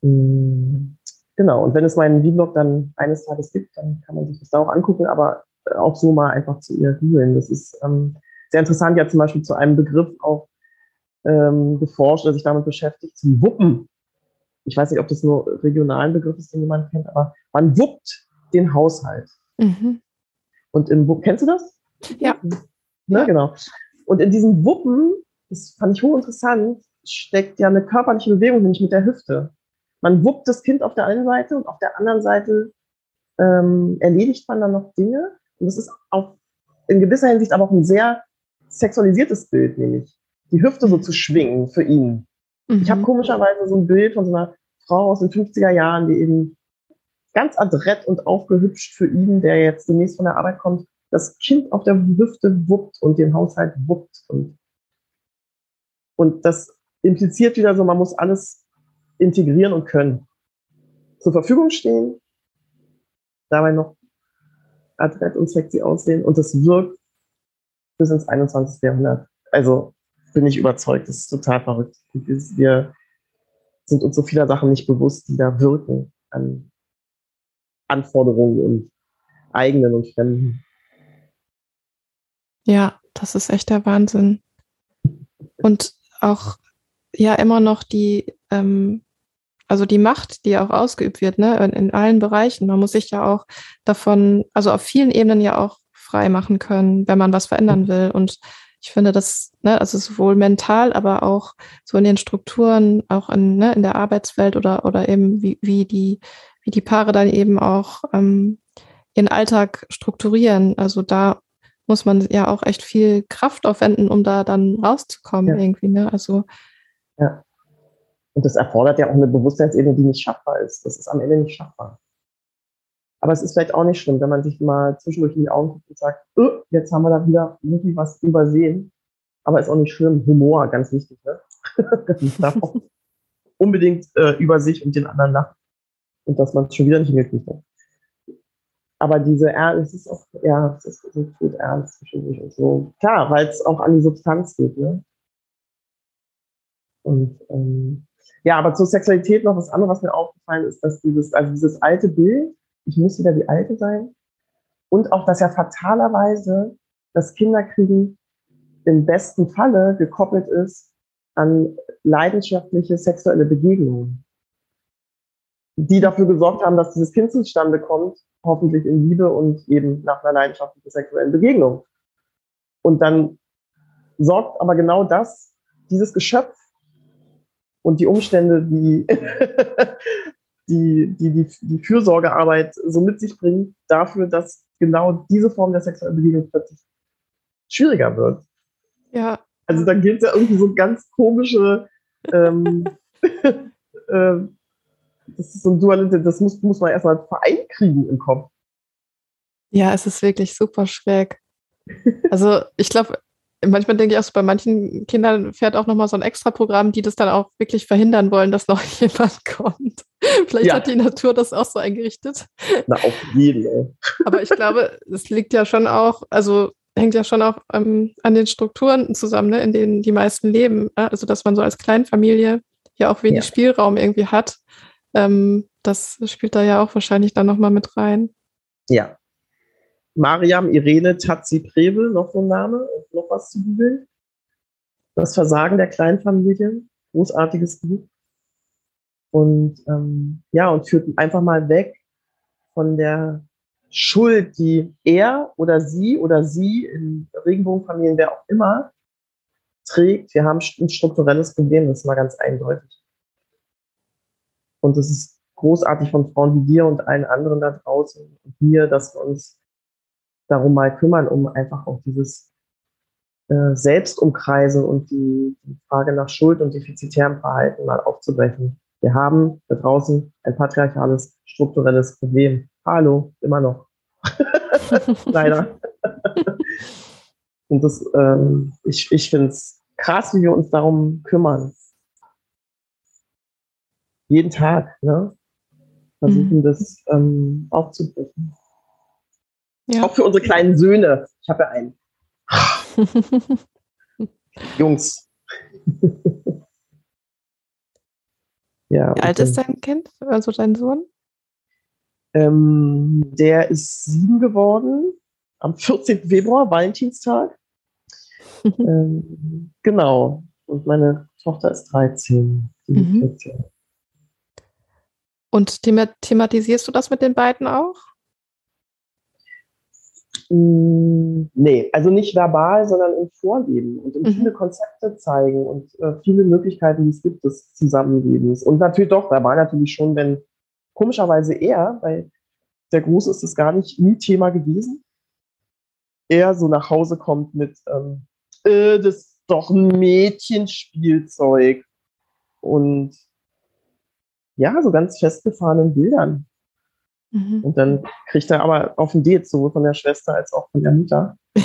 Mhm. Genau, und wenn es meinen Vlog dann eines Tages gibt, dann kann man sich das da auch angucken, aber auch so mal einfach zu ihr googeln. Das ist ähm, sehr interessant, ja zum Beispiel zu einem Begriff auch ähm, geforscht, der sich damit beschäftigt, zum Wuppen. Ich weiß nicht, ob das nur regionalen Begriff ist, den jemand kennt, aber man wuppt den Haushalt. Mhm. Und im Wuppen, kennst du das?
Ja.
Ne, ja. Genau. Und in diesem Wuppen, das fand ich hochinteressant, steckt ja eine körperliche Bewegung, nämlich mit der Hüfte. Man wuppt das Kind auf der einen Seite und auf der anderen Seite ähm, erledigt man dann noch Dinge. Und das ist auch in gewisser Hinsicht aber auch ein sehr sexualisiertes Bild, nämlich die Hüfte so zu schwingen für ihn. Mhm. Ich habe komischerweise so ein Bild von so einer Frau aus den 50er Jahren, die eben ganz adrett und aufgehübscht für ihn, der jetzt demnächst von der Arbeit kommt, das Kind auf der Hüfte wuppt und den Haushalt wuppt. Und, und das impliziert wieder so, man muss alles integrieren und können. Zur Verfügung stehen, dabei noch adrett und sexy aussehen und das wirkt bis ins 21. Jahrhundert. Also bin ich überzeugt, das ist total verrückt. Wir sind uns so vieler Sachen nicht bewusst, die da wirken an Anforderungen und eigenen und fremden.
Ja, das ist echt der Wahnsinn. Und auch ja immer noch die, ähm, also die Macht, die auch ausgeübt wird, ne, in, in, allen Bereichen. Man muss sich ja auch davon, also auf vielen Ebenen ja auch frei machen können, wenn man was verändern will. Und ich finde das, ne, also sowohl mental, aber auch so in den Strukturen, auch in, ne, in der Arbeitswelt oder, oder eben wie, wie die, wie die Paare dann eben auch ähm, ihren Alltag strukturieren. Also da muss man ja auch echt viel Kraft aufwenden, um da dann rauszukommen ja. irgendwie. Ne? Also
ja. Und das erfordert ja auch eine Bewusstseinsebene, die nicht schaffbar ist. Das ist am Ende nicht schaffbar. Aber es ist vielleicht auch nicht schlimm, wenn man sich mal zwischendurch in die Augen guckt und sagt, oh, jetzt haben wir da wieder irgendwie was übersehen. Aber ist auch nicht schlimm. Humor, ganz wichtig. Ne? unbedingt äh, über sich und den anderen lachen. Und dass man es schon wieder nicht hingekriegt hat. Aber diese Ernst, es ist auch, ja, es ist so gut ernst zwischendurch und so. Klar, weil es auch an die Substanz geht, ne? Und ähm, ja, aber zur Sexualität noch was anderes, was mir aufgefallen ist, dass dieses, also dieses alte Bild, ich muss wieder die Alte sein, und auch, dass ja fatalerweise das Kinderkriegen im besten Falle gekoppelt ist an leidenschaftliche sexuelle Begegnungen, die dafür gesorgt haben, dass dieses Kind zustande kommt, hoffentlich in Liebe und eben nach einer leidenschaftlichen sexuellen Begegnung. Und dann sorgt aber genau das, dieses Geschöpf und die Umstände, die, die, die, die, die Fürsorgearbeit so mit sich bringen, dafür, dass genau diese Form der sexuellen Begegnung plötzlich schwieriger wird.
Ja.
Also dann gibt es ja irgendwie so ganz komische, ähm, äh, das ist so ein Dualität, das muss, muss man erstmal vereint kriegen im Kopf.
Ja, es ist wirklich super schräg. Also ich glaube, manchmal denke ich auch so, bei manchen Kindern fährt auch nochmal so ein Extra-Programm, die das dann auch wirklich verhindern wollen, dass noch jemand kommt. Vielleicht ja. hat die Natur das auch so eingerichtet.
Na, auf jeden Fall.
Aber ich glaube, es liegt ja schon auch, also hängt ja schon auch ähm, an den Strukturen zusammen, ne, in denen die meisten leben. Äh? Also, dass man so als Kleinfamilie ja auch wenig ja. Spielraum irgendwie hat. Ähm, das spielt da ja auch wahrscheinlich dann nochmal mit rein.
Ja, Mariam Irene Tazi-Prevel, noch so ein Name, noch was zu googeln. Das Versagen der Kleinfamilie, großartiges Buch. Und ähm, ja, und führt einfach mal weg von der Schuld, die er oder sie oder sie in Regenbogenfamilien, wer auch immer, trägt. Wir haben ein strukturelles Problem, das ist mal ganz eindeutig. Und es ist großartig von Frauen wie dir und allen anderen da draußen und mir, dass wir uns darum mal kümmern, um einfach auch dieses äh, Selbstumkreisen und die, die Frage nach Schuld und defizitärem Verhalten mal aufzubrechen. Wir haben da draußen ein patriarchales, strukturelles Problem. Hallo, immer noch. Leider. und das, ähm, ich, ich finde es krass, wie wir uns darum kümmern. Jeden Tag, ne? Versuchen, mhm. das ähm, aufzubrechen. Ja. Auch für unsere kleinen Söhne. Ich habe ja einen. Jungs.
ja, Wie alt ist dein Kind, also dein Sohn?
Ähm, der ist sieben geworden am 14. Februar, Valentinstag. ähm, genau. Und meine Tochter ist 13. Mhm.
Und thematisierst du das mit den beiden auch?
Mm, nee, also nicht verbal, sondern im Vorleben und in mhm. viele Konzepte zeigen und äh, viele Möglichkeiten, die es gibt, des Zusammenlebens. Und natürlich doch, verbal natürlich schon, wenn komischerweise er, weil der Große ist es gar nicht nie Thema gewesen, er so nach Hause kommt mit, ähm, äh, das ist doch ein Mädchenspielzeug und ja, so ganz festgefahrenen Bildern. Mhm. Und dann kriegt er aber auf den Date sowohl von der Schwester als auch von der Mutter.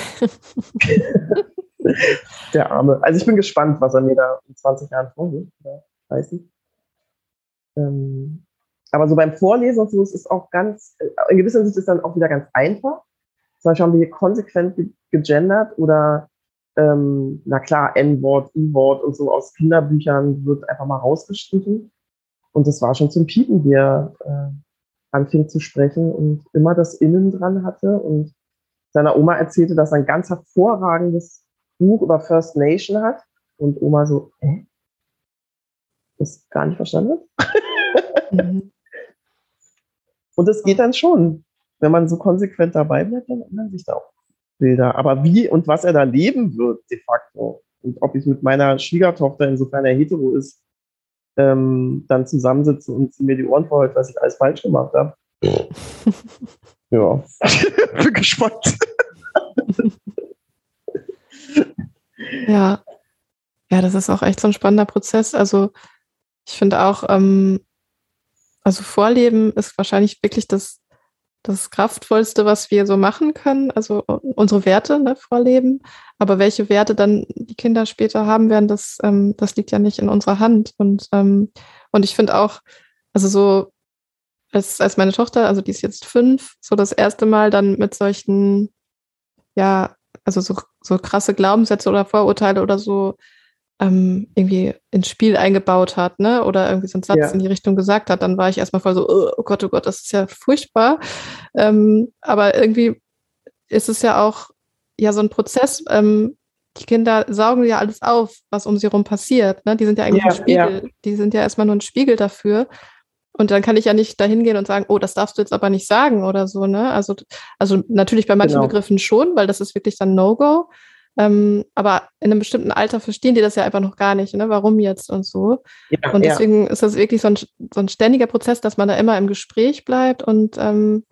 Der Arme. Also ich bin gespannt, was er mir da in 20 Jahren vorgeht. Oder 30. Ähm, aber so beim Vorlesen und so ist es auch ganz, äh, in gewisser Hinsicht ist es dann auch wieder ganz einfach. Zum Beispiel haben wir hier konsequent gegendert oder ähm, na klar, N-Wort, I-Wort und so aus Kinderbüchern wird einfach mal rausgestrichen. Und das war schon zum Piepen, wie er äh, anfing zu sprechen und immer das Innen dran hatte und seiner Oma erzählte, dass er ein ganz hervorragendes Buch über First Nation hat. Und Oma so, äh? Das gar nicht verstanden? Mhm. und es geht dann schon. Wenn man so konsequent dabei bleibt, dann ändern sich da auch Bilder. Aber wie und was er da leben wird, de facto, und ob ich mit meiner Schwiegertochter, insofern er hetero ist, ähm, dann zusammensitze und sie mir die Ohren verheult, was ich alles falsch gemacht habe. ja, bin gespannt.
ja. Ja, das ist auch echt so ein spannender Prozess. Also ich finde auch, ähm, also Vorleben ist wahrscheinlich wirklich das das Kraftvollste, was wir so machen können, also unsere Werte ne, vorleben. Aber welche Werte dann die Kinder später haben werden, das, ähm, das liegt ja nicht in unserer Hand. Und, ähm, und ich finde auch, also so, als, als meine Tochter, also die ist jetzt fünf, so das erste Mal dann mit solchen, ja, also so, so krasse Glaubenssätze oder Vorurteile oder so ähm, irgendwie ins Spiel eingebaut hat, ne? Oder irgendwie so einen Satz ja. in die Richtung gesagt hat, dann war ich erstmal voll so, oh, Gott, oh Gott, das ist ja furchtbar. Ähm, aber irgendwie ist es ja auch ja so ein Prozess. Ähm, die Kinder saugen ja alles auf, was um sie herum passiert. Ne? Die sind ja eigentlich ja, ein Spiegel. Ja. Die sind ja erstmal nur ein Spiegel dafür. Und dann kann ich ja nicht dahin gehen und sagen, oh, das darfst du jetzt aber nicht sagen oder so, ne? Also, also natürlich bei manchen genau. Begriffen schon, weil das ist wirklich dann No-Go. Ähm, aber in einem bestimmten Alter verstehen die das ja einfach noch gar nicht, ne? warum jetzt und so. Ja, und deswegen ja. ist das wirklich so ein, so ein ständiger Prozess, dass man da immer im Gespräch bleibt und ähm,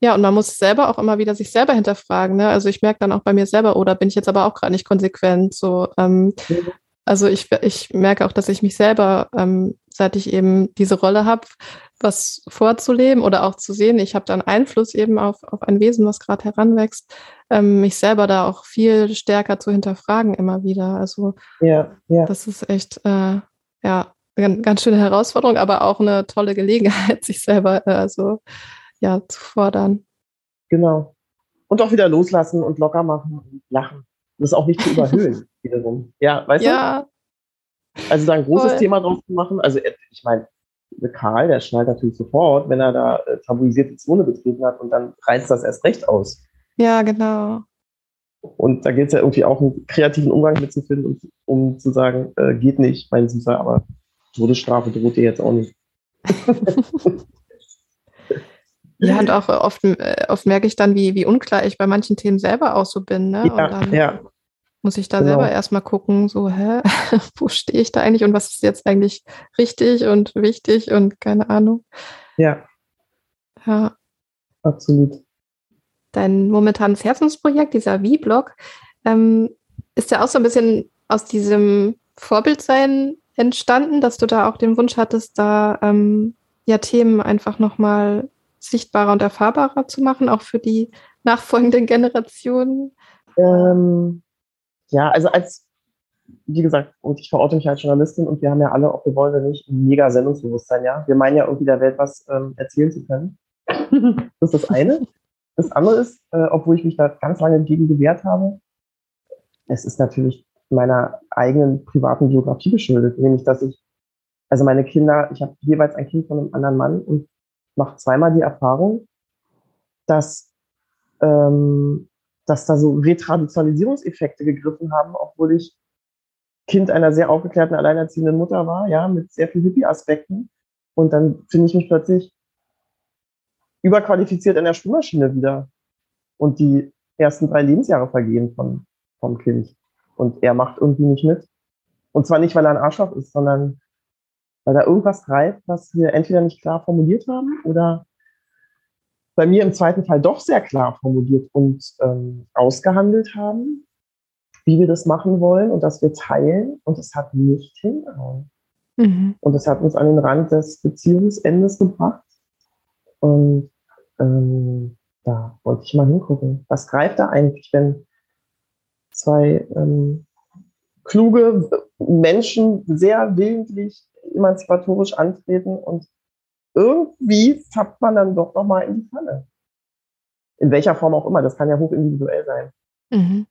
ja, und man muss selber auch immer wieder sich selber hinterfragen. Ne? Also ich merke dann auch bei mir selber, oder oh, bin ich jetzt aber auch gerade nicht konsequent. So, ähm, mhm. Also ich, ich merke auch, dass ich mich selber, ähm, seit ich eben diese Rolle habe, was vorzuleben oder auch zu sehen, ich habe dann Einfluss eben auf, auf ein Wesen, was gerade heranwächst, ähm, mich selber da auch viel stärker zu hinterfragen immer wieder. Also ja, ja. das ist echt äh, ja ganz, ganz schöne Herausforderung, aber auch eine tolle Gelegenheit, sich selber äh, so ja zu fordern.
Genau. Und auch wieder loslassen und locker machen und lachen. Das auch nicht zu überhöhen wiederum. Ja, weißt ja. du? Also da ein großes Voll. Thema drauf zu machen. Also ich meine, Karl, der schnallt natürlich sofort, wenn er da äh, tabuisierte Zone betrieben hat und dann reizt das erst recht aus.
Ja, genau.
Und da geht es ja irgendwie auch einen kreativen Umgang mitzufinden, um zu sagen, äh, geht nicht, mein Süßer, aber Todesstrafe droht dir jetzt auch nicht.
ja, und auch oft, äh, oft merke ich dann, wie, wie unklar ich bei manchen Themen selber auch so bin. Ne?
Ja, dann ja.
Muss ich da genau. selber erstmal gucken, so, hä, wo stehe ich da eigentlich und was ist jetzt eigentlich richtig und wichtig und keine Ahnung.
Ja.
Ja.
Absolut
dein momentanes Herzensprojekt, dieser V-Blog, ähm, ist ja auch so ein bisschen aus diesem Vorbildsein entstanden, dass du da auch den Wunsch hattest, da ähm, ja Themen einfach nochmal sichtbarer und erfahrbarer zu machen, auch für die nachfolgenden Generationen?
Ähm, ja, also als, wie gesagt, und ich verorte mich als Journalistin und wir haben ja alle, ob wir wollen oder nicht, ein mega Sendungsbewusstsein, ja. Wir meinen ja irgendwie der Welt was ähm, erzählen zu können. das ist das eine. Das andere ist, äh, obwohl ich mich da ganz lange gegen gewehrt habe, es ist natürlich meiner eigenen privaten Biografie geschuldet, nämlich dass ich, also meine Kinder, ich habe jeweils ein Kind von einem anderen Mann und mache zweimal die Erfahrung, dass, ähm, dass da so Retraditionalisierungseffekte gegriffen haben, obwohl ich Kind einer sehr aufgeklärten, alleinerziehenden Mutter war, ja, mit sehr vielen Hippie-Aspekten. Und dann finde ich mich plötzlich überqualifiziert in der Spülmaschine wieder. Und die ersten drei Lebensjahre vergehen von, vom Kind. Und er macht irgendwie nicht mit. Und zwar nicht, weil er ein Arschloch ist, sondern weil da irgendwas treibt, was wir entweder nicht klar formuliert haben oder bei mir im zweiten Fall doch sehr klar formuliert und ähm, ausgehandelt haben, wie wir das machen wollen und dass wir teilen. Und es hat nicht hingehauen. Mhm. Und es hat uns an den Rand des Beziehungsendes gebracht. Und ähm, da wollte ich mal hingucken. Was greift da eigentlich, wenn, zwei ähm, kluge Menschen sehr willentlich emanzipatorisch antreten und irgendwie tappt man dann doch nochmal in die Falle. In welcher Form auch immer, das kann ja hoch individuell sein. Mhm.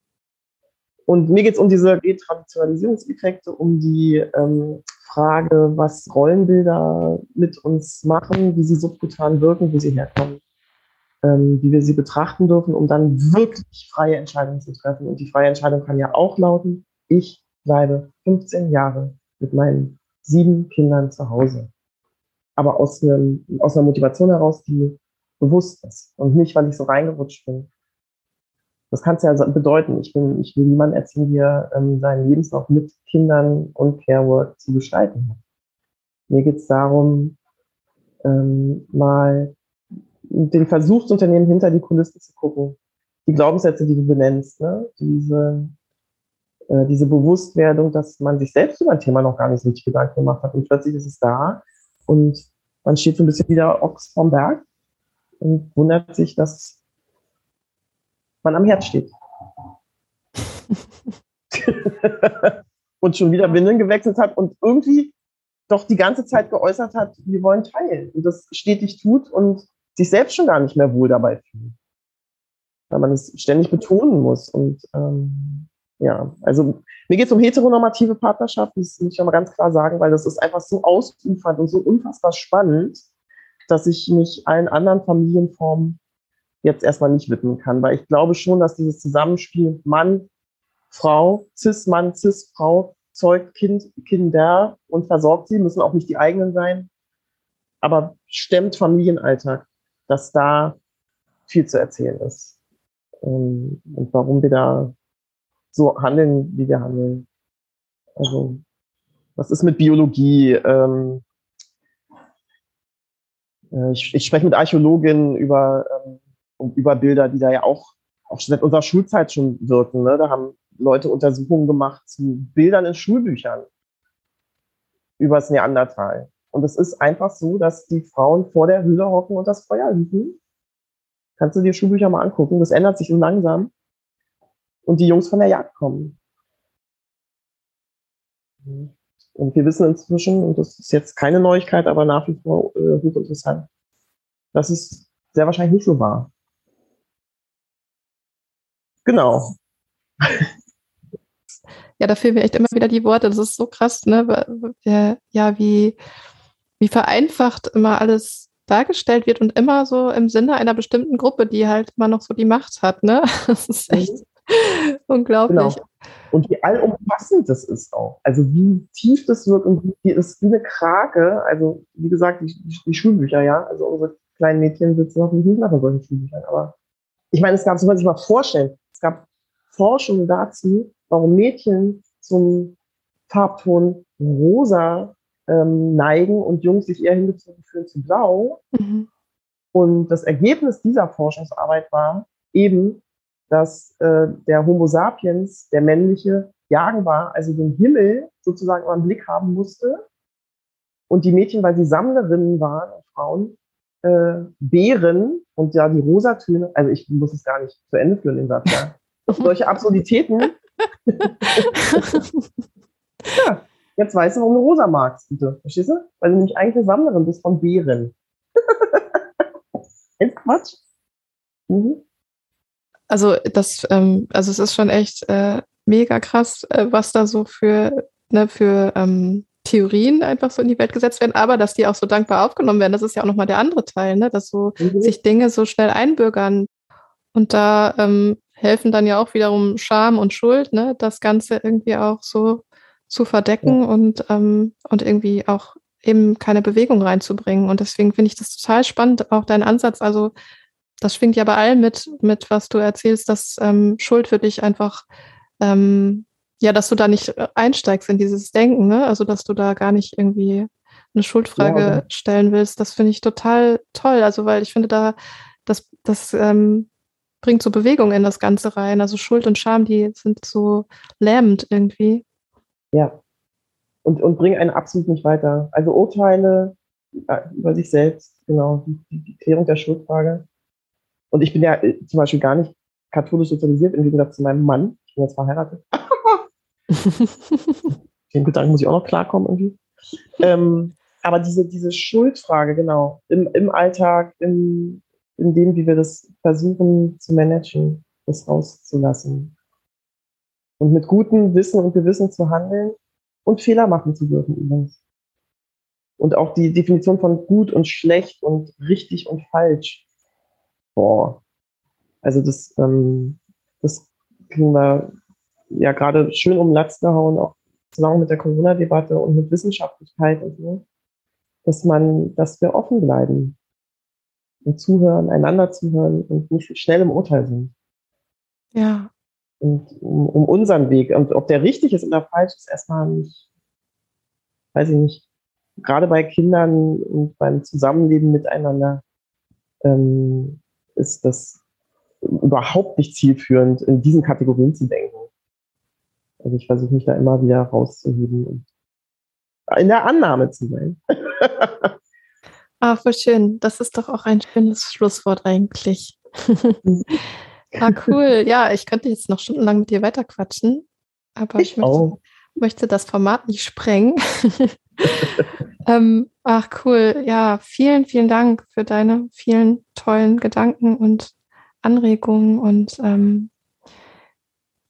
Und mir geht es um diese Retraditionalisierungseffekte, um die ähm, Frage, was Rollenbilder mit uns machen, wie sie subkutan wirken, wo sie herkommen, ähm, wie wir sie betrachten dürfen, um dann wirklich freie Entscheidungen zu treffen. Und die freie Entscheidung kann ja auch lauten, ich bleibe 15 Jahre mit meinen sieben Kindern zu Hause. Aber aus, einem, aus einer Motivation heraus, die bewusst ist und nicht, weil ich so reingerutscht bin. Das kann es ja bedeuten. Ich, bin, ich will niemanden erziehen, der ähm, seinen Lebenslauf mit Kindern und Carework zu gestalten hat. Mir geht es darum, ähm, mal den Versuchsunternehmen hinter die Kulissen zu gucken. Die Glaubenssätze, die du benennst, ne? diese, äh, diese Bewusstwerdung, dass man sich selbst über ein Thema noch gar nicht so richtig Gedanken gemacht hat und plötzlich ist es da und man steht so ein bisschen wieder Ochs vom Berg und wundert sich, dass man am Herz steht. und schon wieder Windeln gewechselt hat und irgendwie doch die ganze Zeit geäußert hat, wir wollen teilen und das stetig tut und sich selbst schon gar nicht mehr wohl dabei fühlt. Weil man es ständig betonen muss. Und ähm, ja, also mir geht es um heteronormative Partnerschaft, das muss ich ja mal ganz klar sagen, weil das ist einfach so ausufernd und so unfassbar spannend, dass ich mich allen anderen Familienformen jetzt erstmal nicht widmen kann, weil ich glaube schon, dass dieses Zusammenspiel Mann, Frau, Cis-Mann, Cis-Frau zeugt kind, Kinder und versorgt sie, müssen auch nicht die eigenen sein, aber stemmt Familienalltag, dass da viel zu erzählen ist. Ähm, und warum wir da so handeln, wie wir handeln. Also, was ist mit Biologie? Ähm, äh, ich, ich spreche mit Archäologinnen über ähm, über Bilder, die da ja auch, auch seit unserer Schulzeit schon wirken. Ne? Da haben Leute Untersuchungen gemacht zu Bildern in Schulbüchern über das Neandertal. Und es ist einfach so, dass die Frauen vor der Höhle hocken und das Feuer hüten. Kannst du dir Schulbücher mal angucken. Das ändert sich so langsam. Und die Jungs von der Jagd kommen. Und wir wissen inzwischen, und das ist jetzt keine Neuigkeit, aber nach wie vor äh, hochinteressant, dass es sehr wahrscheinlich nicht so war. Genau.
Ja, da fehlen mir echt immer wieder die Worte. Das ist so krass, ne? Ja, wie, wie vereinfacht immer alles dargestellt wird und immer so im Sinne einer bestimmten Gruppe, die halt immer noch so die Macht hat, ne? Das ist echt mhm. unglaublich. Genau.
Und wie allumfassend das ist auch. Also wie tief das wirkt und wie ist wie eine Krake. Also wie gesagt, die, die Schulbücher, ja. Also unsere kleinen Mädchen sitzen noch nicht nach solchen Schulbüchern. Aber ich meine, es gab, so man sich mal vorstellen, es gab Forschung dazu, warum Mädchen zum Farbton rosa ähm, neigen und Jungs sich eher hingezogen fühlen zu blau. Mhm. Und das Ergebnis dieser Forschungsarbeit war eben, dass äh, der Homo sapiens, der männliche, jagen war, also den Himmel sozusagen im Blick haben musste. Und die Mädchen, weil sie Sammlerinnen waren, Frauen, äh, Beeren und ja die Rosatöne, also ich muss es gar nicht zu Ende führen, den Satz, ja. Solche Absurditäten. ja, jetzt weißt du, warum du rosa magst, bitte. Verstehst du? Weil du nämlich eigentlich eine Sammlerin bist von Beeren. Ist Quatsch.
Mhm. Also das, ähm, also es ist schon echt äh, mega krass, äh, was da so für, ne, für ähm, Theorien einfach so in die Welt gesetzt werden, aber dass die auch so dankbar aufgenommen werden, das ist ja auch nochmal der andere Teil, ne? dass so mhm. sich Dinge so schnell einbürgern. Und da ähm, helfen dann ja auch wiederum Scham und Schuld, ne? das Ganze irgendwie auch so zu verdecken ja. und, ähm, und irgendwie auch eben keine Bewegung reinzubringen. Und deswegen finde ich das total spannend, auch dein Ansatz. Also das schwingt ja bei allem mit, mit was du erzählst, dass ähm, Schuld für dich einfach ähm, ja, dass du da nicht äh, einsteigst in dieses Denken, ne? Also, dass du da gar nicht irgendwie eine Schuldfrage ja, stellen willst, das finde ich total toll. Also, weil ich finde, da, das, das ähm, bringt so Bewegung in das Ganze rein. Also Schuld und Scham, die sind so lähmend irgendwie.
Ja. Und, und bringen einen absolut nicht weiter. Also Urteile über sich selbst, genau, die, die Klärung der Schuldfrage. Und ich bin ja äh, zum Beispiel gar nicht katholisch sozialisiert, im Gegensatz zu meinem Mann. Ich bin jetzt verheiratet. Den Gedanken muss ich auch noch klarkommen irgendwie. Ähm, aber diese, diese Schuldfrage, genau, im, im Alltag, im, in dem, wie wir das versuchen zu managen, das rauszulassen. Und mit gutem Wissen und Gewissen zu handeln und Fehler machen zu dürfen übrigens. Und auch die Definition von gut und schlecht und richtig und falsch. Boah. Also das, ähm, das kriegen wir ja gerade schön um Latz gehauen, auch zusammen mit der Corona-Debatte und mit Wissenschaftlichkeit und so, dass man, dass wir offen bleiben und zuhören, einander zuhören und nicht schnell im Urteil sind.
Ja.
Und um, um unseren Weg. Und ob der richtig ist oder falsch, ist erstmal nicht, weiß ich nicht, gerade bei Kindern und beim Zusammenleben miteinander ähm, ist das überhaupt nicht zielführend, in diesen Kategorien zu denken. Also ich versuche mich da immer wieder rauszuheben und in der Annahme zu sein.
ah, voll schön. Das ist doch auch ein schönes Schlusswort eigentlich. ah, cool. Ja, ich könnte jetzt noch stundenlang mit dir weiterquatschen, aber ich, ich möchte, möchte, das Format nicht sprengen. ähm, ach, cool. Ja, vielen, vielen Dank für deine vielen tollen Gedanken und Anregungen und ähm,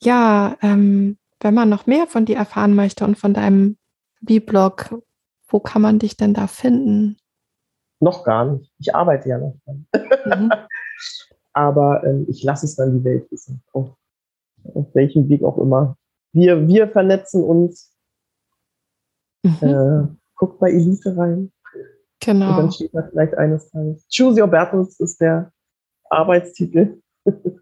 ja, ähm, wenn man noch mehr von dir erfahren möchte und von deinem B-Blog, wo kann man dich denn da finden?
Noch gar nicht. Ich arbeite ja noch dran. Mhm. Aber ähm, ich lasse es dann die Welt wissen. Auf, auf welchem Weg auch immer. Wir, wir vernetzen uns. Mhm. Äh, guckt bei Elite rein.
Genau. Und
dann steht da vielleicht eines Tages. Choose Your Battles ist der Arbeitstitel.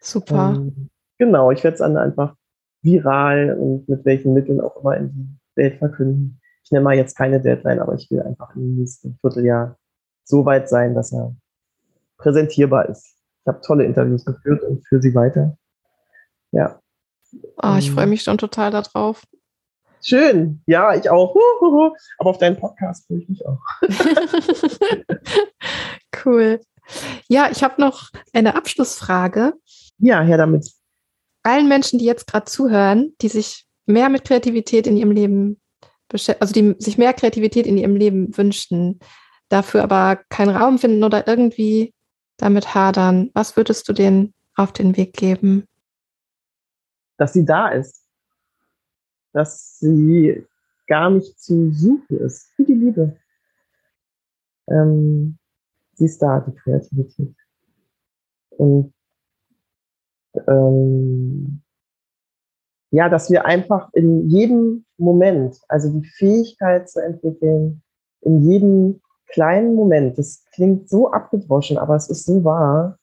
Super. ähm,
genau, ich werde es dann einfach viral und mit welchen Mitteln auch immer in die Welt verkünden. Ich nenne mal jetzt keine Deadline, aber ich will einfach im nächsten Vierteljahr so weit sein, dass er präsentierbar ist. Ich habe tolle Interviews geführt und führe sie weiter. Ja.
Oh, ich freue mich schon total darauf.
Schön, ja, ich auch. Aber auf deinen Podcast freue ich mich auch.
cool. Ja, ich habe noch eine Abschlussfrage.
Ja, her damit
allen Menschen, die jetzt gerade zuhören, die sich mehr mit Kreativität in ihrem Leben also die sich mehr Kreativität in ihrem Leben wünschen, dafür aber keinen Raum finden oder irgendwie damit hadern, was würdest du denen auf den Weg geben?
Dass sie da ist. Dass sie gar nicht zu suchen ist. Wie die Liebe. Ähm, sie ist da, die Kreativität. Und ähm, ja, dass wir einfach in jedem Moment, also die Fähigkeit zu entwickeln, in jedem kleinen Moment, das klingt so abgedroschen, aber es ist so wahr,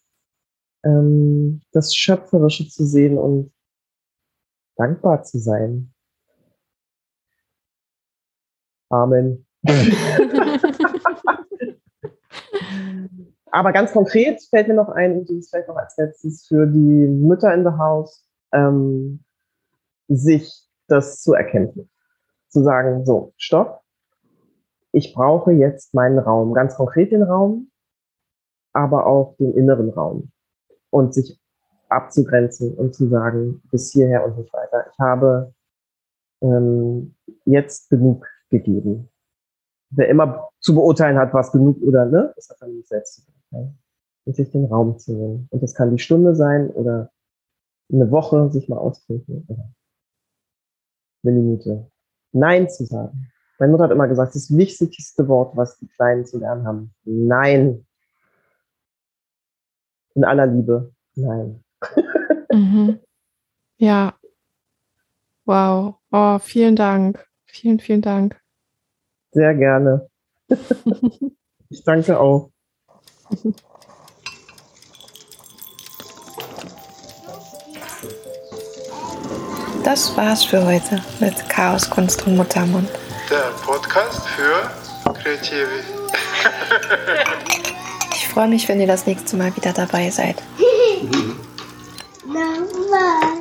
ähm, das Schöpferische zu sehen und dankbar zu sein. Amen. Aber ganz konkret fällt mir noch ein, und das ist vielleicht noch als letztes für die Mütter in the House, ähm, sich das zu erkennen. Zu sagen, so, stopp, ich brauche jetzt meinen Raum, ganz konkret den Raum, aber auch den inneren Raum. Und sich abzugrenzen und zu sagen, bis hierher und nicht weiter. Ich habe ähm, jetzt genug gegeben. Wer immer zu beurteilen hat, was genug oder ne, das hat dann nicht selbst zu tun und sich den Raum zu nehmen. Und das kann die Stunde sein oder eine Woche sich mal ausdrücken oder eine Minute. Nein zu sagen. Meine Mutter hat immer gesagt, das wichtigste Wort, was die Kleinen zu lernen haben. Nein. In aller Liebe. Nein.
Mhm. Ja. Wow. Oh, vielen Dank. Vielen, vielen Dank.
Sehr gerne. ich danke auch.
Das war's für heute mit Chaos, Kunst und Muttermund.
Der Podcast für Kreative.
ich freue mich, wenn ihr das nächste Mal wieder dabei seid. Mama.